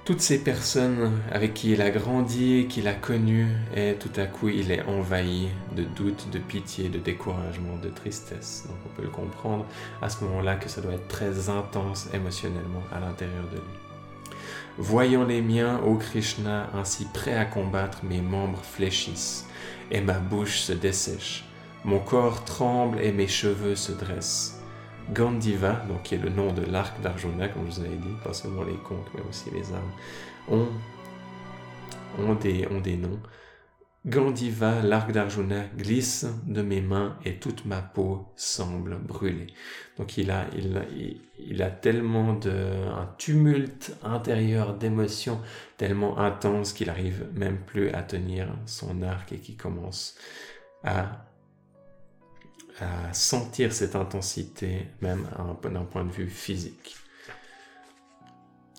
[SPEAKER 1] toutes ces personnes avec qui il a grandi, qu'il a connu, et tout à coup il est envahi de doutes, de pitié, de découragement, de tristesse. Donc on peut le comprendre à ce moment-là que ça doit être très intense émotionnellement à l'intérieur de lui. Voyant les miens, ô Krishna, ainsi prêt à combattre, mes membres fléchissent, et ma bouche se dessèche. Mon corps tremble et mes cheveux se dressent. Gandiva, donc qui est le nom de l'arc d'Arjuna, comme je vous avais dit, pas seulement les conques, mais aussi les armes, ont, ont, des, ont des noms. Gandiva, l'arc d'Arjuna, glisse de mes mains et toute ma peau semble brûler. Donc il a, il, il, a tellement de, un tumulte intérieur d'émotions tellement intense qu'il arrive même plus à tenir son arc et qui commence à à sentir cette intensité, même d'un point de vue physique.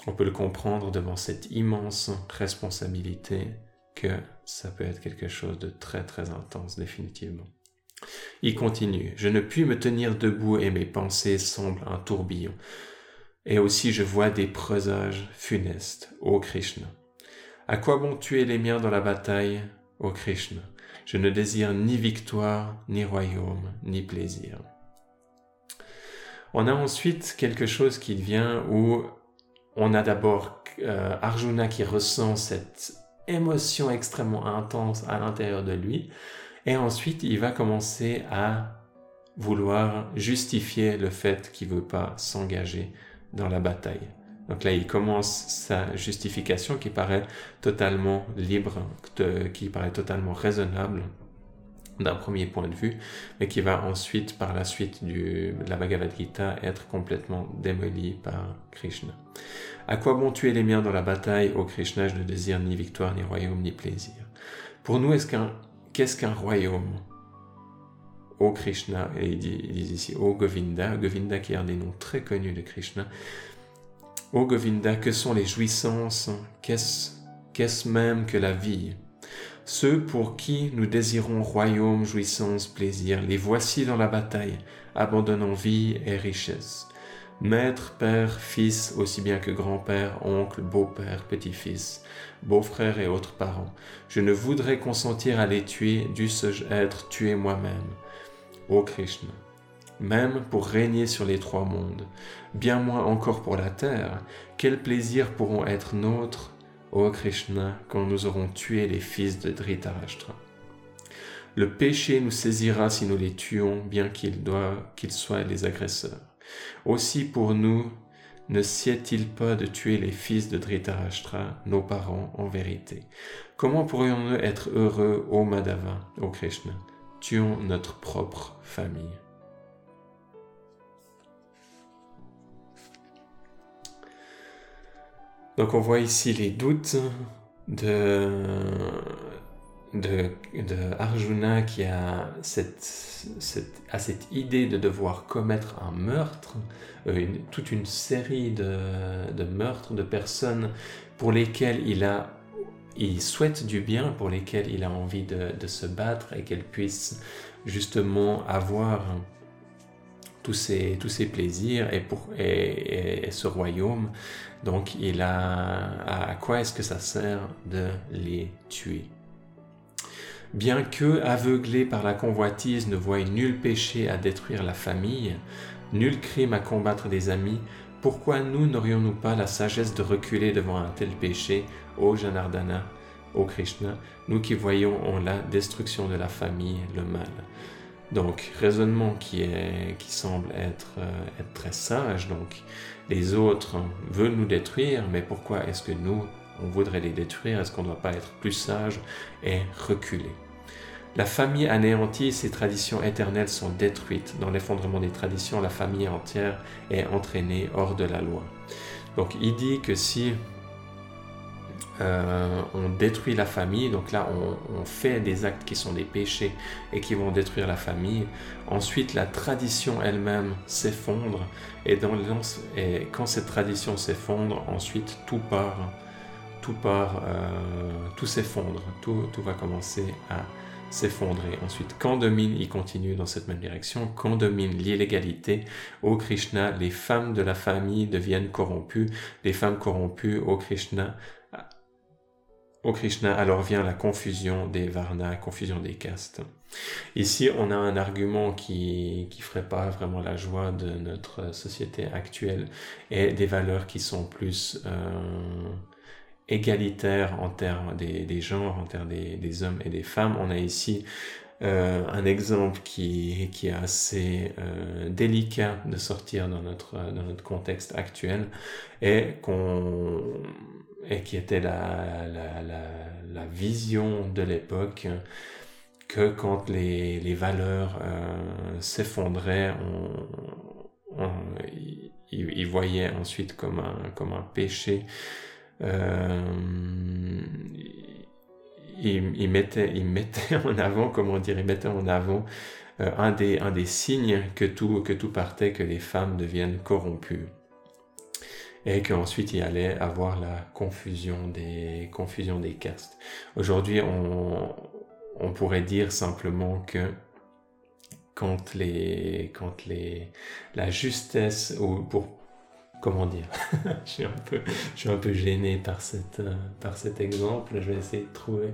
[SPEAKER 1] On peut le comprendre devant cette immense responsabilité que ça peut être quelque chose de très très intense définitivement. Il continue, je ne puis me tenir debout et mes pensées semblent un tourbillon. Et aussi je vois des présages funestes, ô Krishna. À quoi bon tuer les miens dans la bataille, ô Krishna je ne désire ni victoire, ni royaume, ni plaisir. On a ensuite quelque chose qui vient où on a d'abord euh, Arjuna qui ressent cette émotion extrêmement intense à l'intérieur de lui, et ensuite il va commencer à vouloir justifier le fait qu'il ne veut pas s'engager dans la bataille. Donc là, il commence sa justification qui paraît totalement libre, qui paraît totalement raisonnable d'un premier point de vue, mais qui va ensuite, par la suite de la Bhagavad Gita, être complètement démolie par Krishna. À quoi bon tuer les miens dans la bataille, ô Krishna, je ne désire ni victoire, ni royaume, ni plaisir. Pour nous, qu'est-ce qu'un royaume? Ô Krishna, et il dit, il dit ici, ô Govinda, Govinda qui est un des noms très connus de Krishna, Ô Govinda, que sont les jouissances? Qu'est-ce même que la vie? Ceux pour qui nous désirons royaume, jouissance, plaisir, les voici dans la bataille, abandonnant vie et richesse. Maître, père, fils, aussi bien que grand-père, oncle, beau-père, petit-fils, beau-frère et autres parents. Je ne voudrais consentir à les tuer, dusse-je être tué moi-même. Ô Krishna, même pour régner sur les trois mondes, bien moins encore pour la terre, quels plaisirs pourront être nôtres, ô Krishna, quand nous aurons tué les fils de Dhritarashtra. Le péché nous saisira si nous les tuons, bien qu'ils qu'ils soient les agresseurs. Aussi pour nous, ne sied-il pas de tuer les fils de Dhritarashtra, nos parents, en vérité? Comment pourrions-nous être heureux, ô Madhava, ô Krishna? Tuons notre propre famille. Donc on voit ici les doutes de, de, Arjuna qui a cette, cette, idée de devoir commettre un meurtre, euh, toute une série de, de, meurtres de personnes pour lesquelles il a il souhaite du bien, pour lesquelles il a envie de, de se battre et qu'elles puissent justement avoir tous ces plaisirs et, ce royaume. Donc, il a, à quoi est-ce que ça sert de les tuer? Bien que, aveuglé par la convoitise, ne voie nul péché à détruire la famille, nul crime à combattre des amis, pourquoi nous n'aurions-nous pas la sagesse de reculer devant un tel péché, ô Janardana, ô Krishna, nous qui voyons en la destruction de la famille le mal? Donc, raisonnement qui, semble être, euh, être très sage. Donc, les autres veulent nous détruire, mais pourquoi est-ce que nous, on voudrait les détruire? Est-ce qu'on ne doit pas être plus sage et reculer? La famille anéantie, ses traditions éternelles sont détruites. Dans l'effondrement des traditions, la famille entière est entraînée hors de la loi. Donc il dit que si euh, on détruit la famille, donc là on, fait des actes qui sont des péchés et qui vont détruire la famille. Ensuite la tradition elle-même s'effondre et, et, quand cette tradition s'effondre, ensuite tout part, tout part, euh, tout s'effondre, tout, tout va commencer à s'effondrer. Ensuite, quand domine, il continue dans cette même direction, quand domine l'illégalité, au Krishna, les femmes de la famille deviennent corrompues, les femmes corrompues, au Krishna, au Krishna, alors vient la confusion des varnas, confusion des castes. Ici, on a un argument qui qui ferait pas vraiment la joie de notre société actuelle et des valeurs qui sont plus euh, égalitaires en termes des, des genres, en termes des, des, hommes et des femmes. On a ici euh, un exemple qui, qui est assez euh, délicat de sortir dans notre, dans notre contexte actuel et qu'on et qui était la, la, la, la vision de l'époque que quand les, les valeurs euh, s'effondraient, on, on, ils, voyaient ensuite comme un, comme un péché. Euh, il, il, mettait, il mettait en avant, comment dire, il mettait en avant euh, un, des, un des signes que tout, que tout partait, que les femmes deviennent corrompues et qu'ensuite il allait avoir la confusion des, confusion des castes. Aujourd'hui, on, on pourrait dire simplement que quand les, quand les, la justesse, ou pour, comment dire, je suis un peu, je suis un peu gêné par cette, par cet exemple, je vais essayer de trouver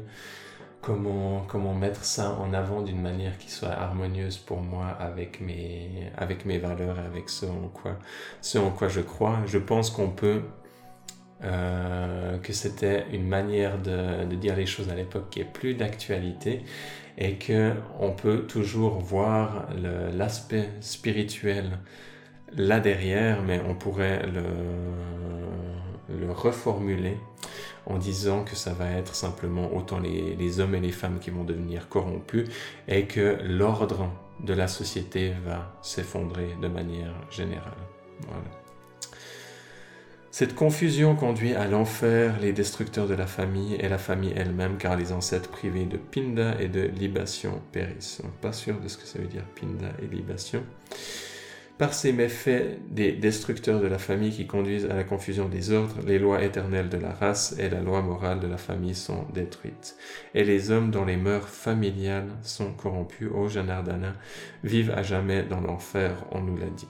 [SPEAKER 1] comment, mettre ça en avant d'une manière qui soit harmonieuse pour moi avec mes, valeurs et avec ce en quoi, ce en quoi je crois. Je pense qu'on peut, euh, que c'était une manière de, de, dire les choses à l'époque qui est plus d'actualité et que on peut toujours voir l'aspect spirituel là derrière, mais on pourrait le, le reformuler en disant que ça va être simplement autant les, hommes et les femmes qui vont devenir corrompus et que l'ordre de la société va s'effondrer de manière générale. Cette confusion conduit à l'enfer les destructeurs de la famille et la famille elle-même, car les ancêtres privés de pinda et de libation périssent. Pas sûr de ce que ça veut dire pinda et libation par ces méfaits des destructeurs de la famille qui conduisent à la confusion des ordres, les lois éternelles de la race et la loi morale de la famille sont détruites. Et les hommes dont les mœurs familiales sont corrompues, au Janardana, vivent à jamais dans l'enfer, on nous l'a dit.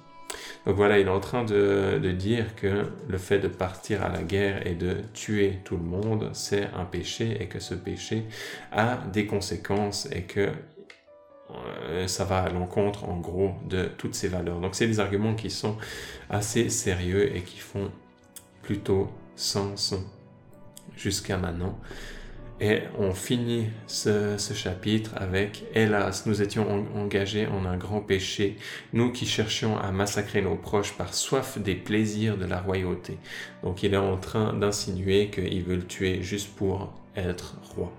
[SPEAKER 1] Donc voilà, il est en train de, dire que le fait de partir à la guerre et de tuer tout le monde, c'est un péché et que ce péché a des conséquences et que ça va à l'encontre en gros de toutes ces valeurs. Donc c'est des arguments qui sont assez sérieux et qui font plutôt sens jusqu'à maintenant. Et on finit ce, chapitre avec Hélas, nous étions engagés en un grand péché, nous qui cherchions à massacrer nos proches par soif des plaisirs de la royauté. Donc il est en train d'insinuer qu'il veut le tuer juste pour être roi.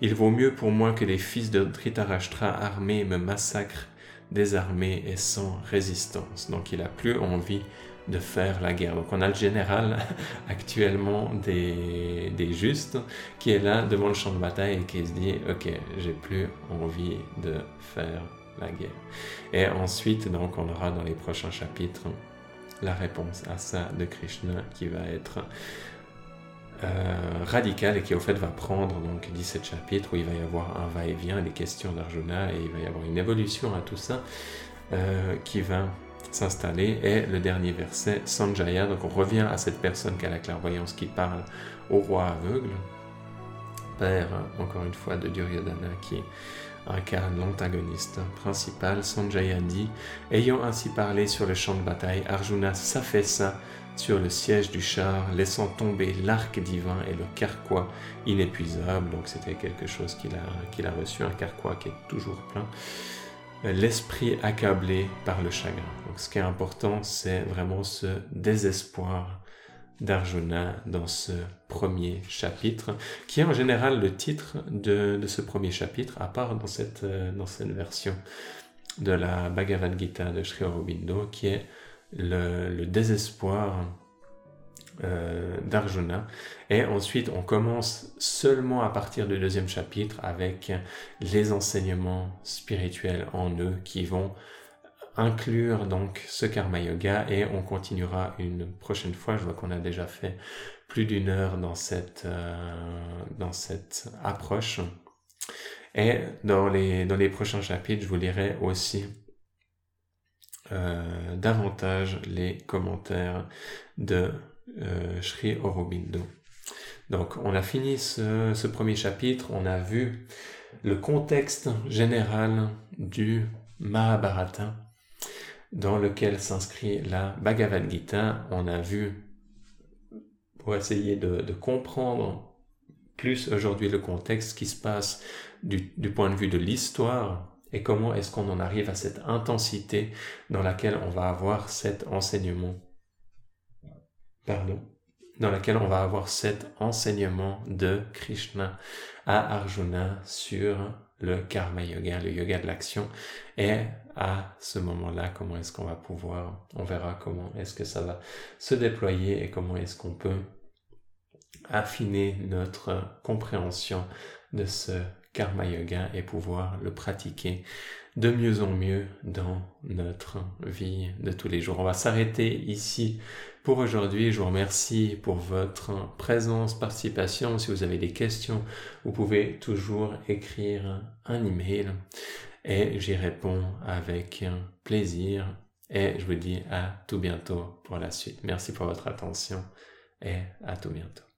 [SPEAKER 1] Il vaut mieux pour moi que les fils de Dhritarashtra armés me massacrent désarmés et sans résistance. Donc il a plus envie de faire la guerre. Donc on a le général actuellement des, des justes qui est là devant le champ de bataille et qui se dit ok j'ai plus envie de faire la guerre. Et ensuite donc on aura dans les prochains chapitres la réponse à ça de Krishna qui va être euh, radical et qui au fait va prendre donc 17 chapitres où il va y avoir un va-et-vient, des questions d'Arjuna et il va y avoir une évolution à tout ça euh, qui va s'installer. Et le dernier verset, Sanjaya, donc on revient à cette personne qui a la clairvoyance qui parle au roi aveugle, père encore une fois de Duryodhana qui incarne l'antagoniste principal. Sanjaya dit, ayant ainsi parlé sur le champ de bataille, Arjuna s'affaissa sur le siège du char, laissant tomber l'arc divin et le carquois inépuisable. Donc c'était quelque chose qu'il a, qu'il a reçu, un carquois qui est toujours plein. L'esprit accablé par le chagrin. Donc ce qui est important, c'est vraiment ce désespoir d'Arjuna dans ce premier chapitre, qui est en général le titre de, ce premier chapitre, à part dans cette, euh, dans cette version de la Bhagavad Gita de Sri Aurobindo, qui est le, désespoir euh, d'Arjuna. Et ensuite, on commence seulement à partir du deuxième chapitre avec les enseignements spirituels en eux qui vont inclure donc ce karma yoga et on continuera une prochaine fois. Je vois qu'on a déjà fait plus d'une heure dans cette, euh, dans cette approche. Et dans les, dans les prochains chapitres, je vous lirai aussi euh, davantage les commentaires de euh, Sri Aurobindo. Donc on a fini ce, ce premier chapitre, on a vu le contexte général du Mahabharata dans lequel s'inscrit la Bhagavad Gita. On a vu, pour essayer de, comprendre plus aujourd'hui le contexte qui se passe du, point de vue de l'histoire et comment est-ce qu'on en arrive à cette intensité dans laquelle on va avoir cet enseignement? Pardon? Dans laquelle on va avoir cet enseignement de Krishna à Arjuna sur le karma yoga, le yoga de l'action. Et à ce moment-là, comment est-ce qu'on va pouvoir, on verra comment est-ce que ça va se déployer et comment est-ce qu'on peut affiner notre compréhension de ce karma yoga et pouvoir le pratiquer de mieux en mieux dans notre vie de tous les jours. On va s'arrêter ici pour aujourd'hui. Je vous remercie pour votre présence, participation. Si vous avez des questions, vous pouvez toujours écrire un email et j'y réponds avec plaisir. Et je vous dis à tout bientôt pour la suite. Merci pour votre attention et à tout bientôt.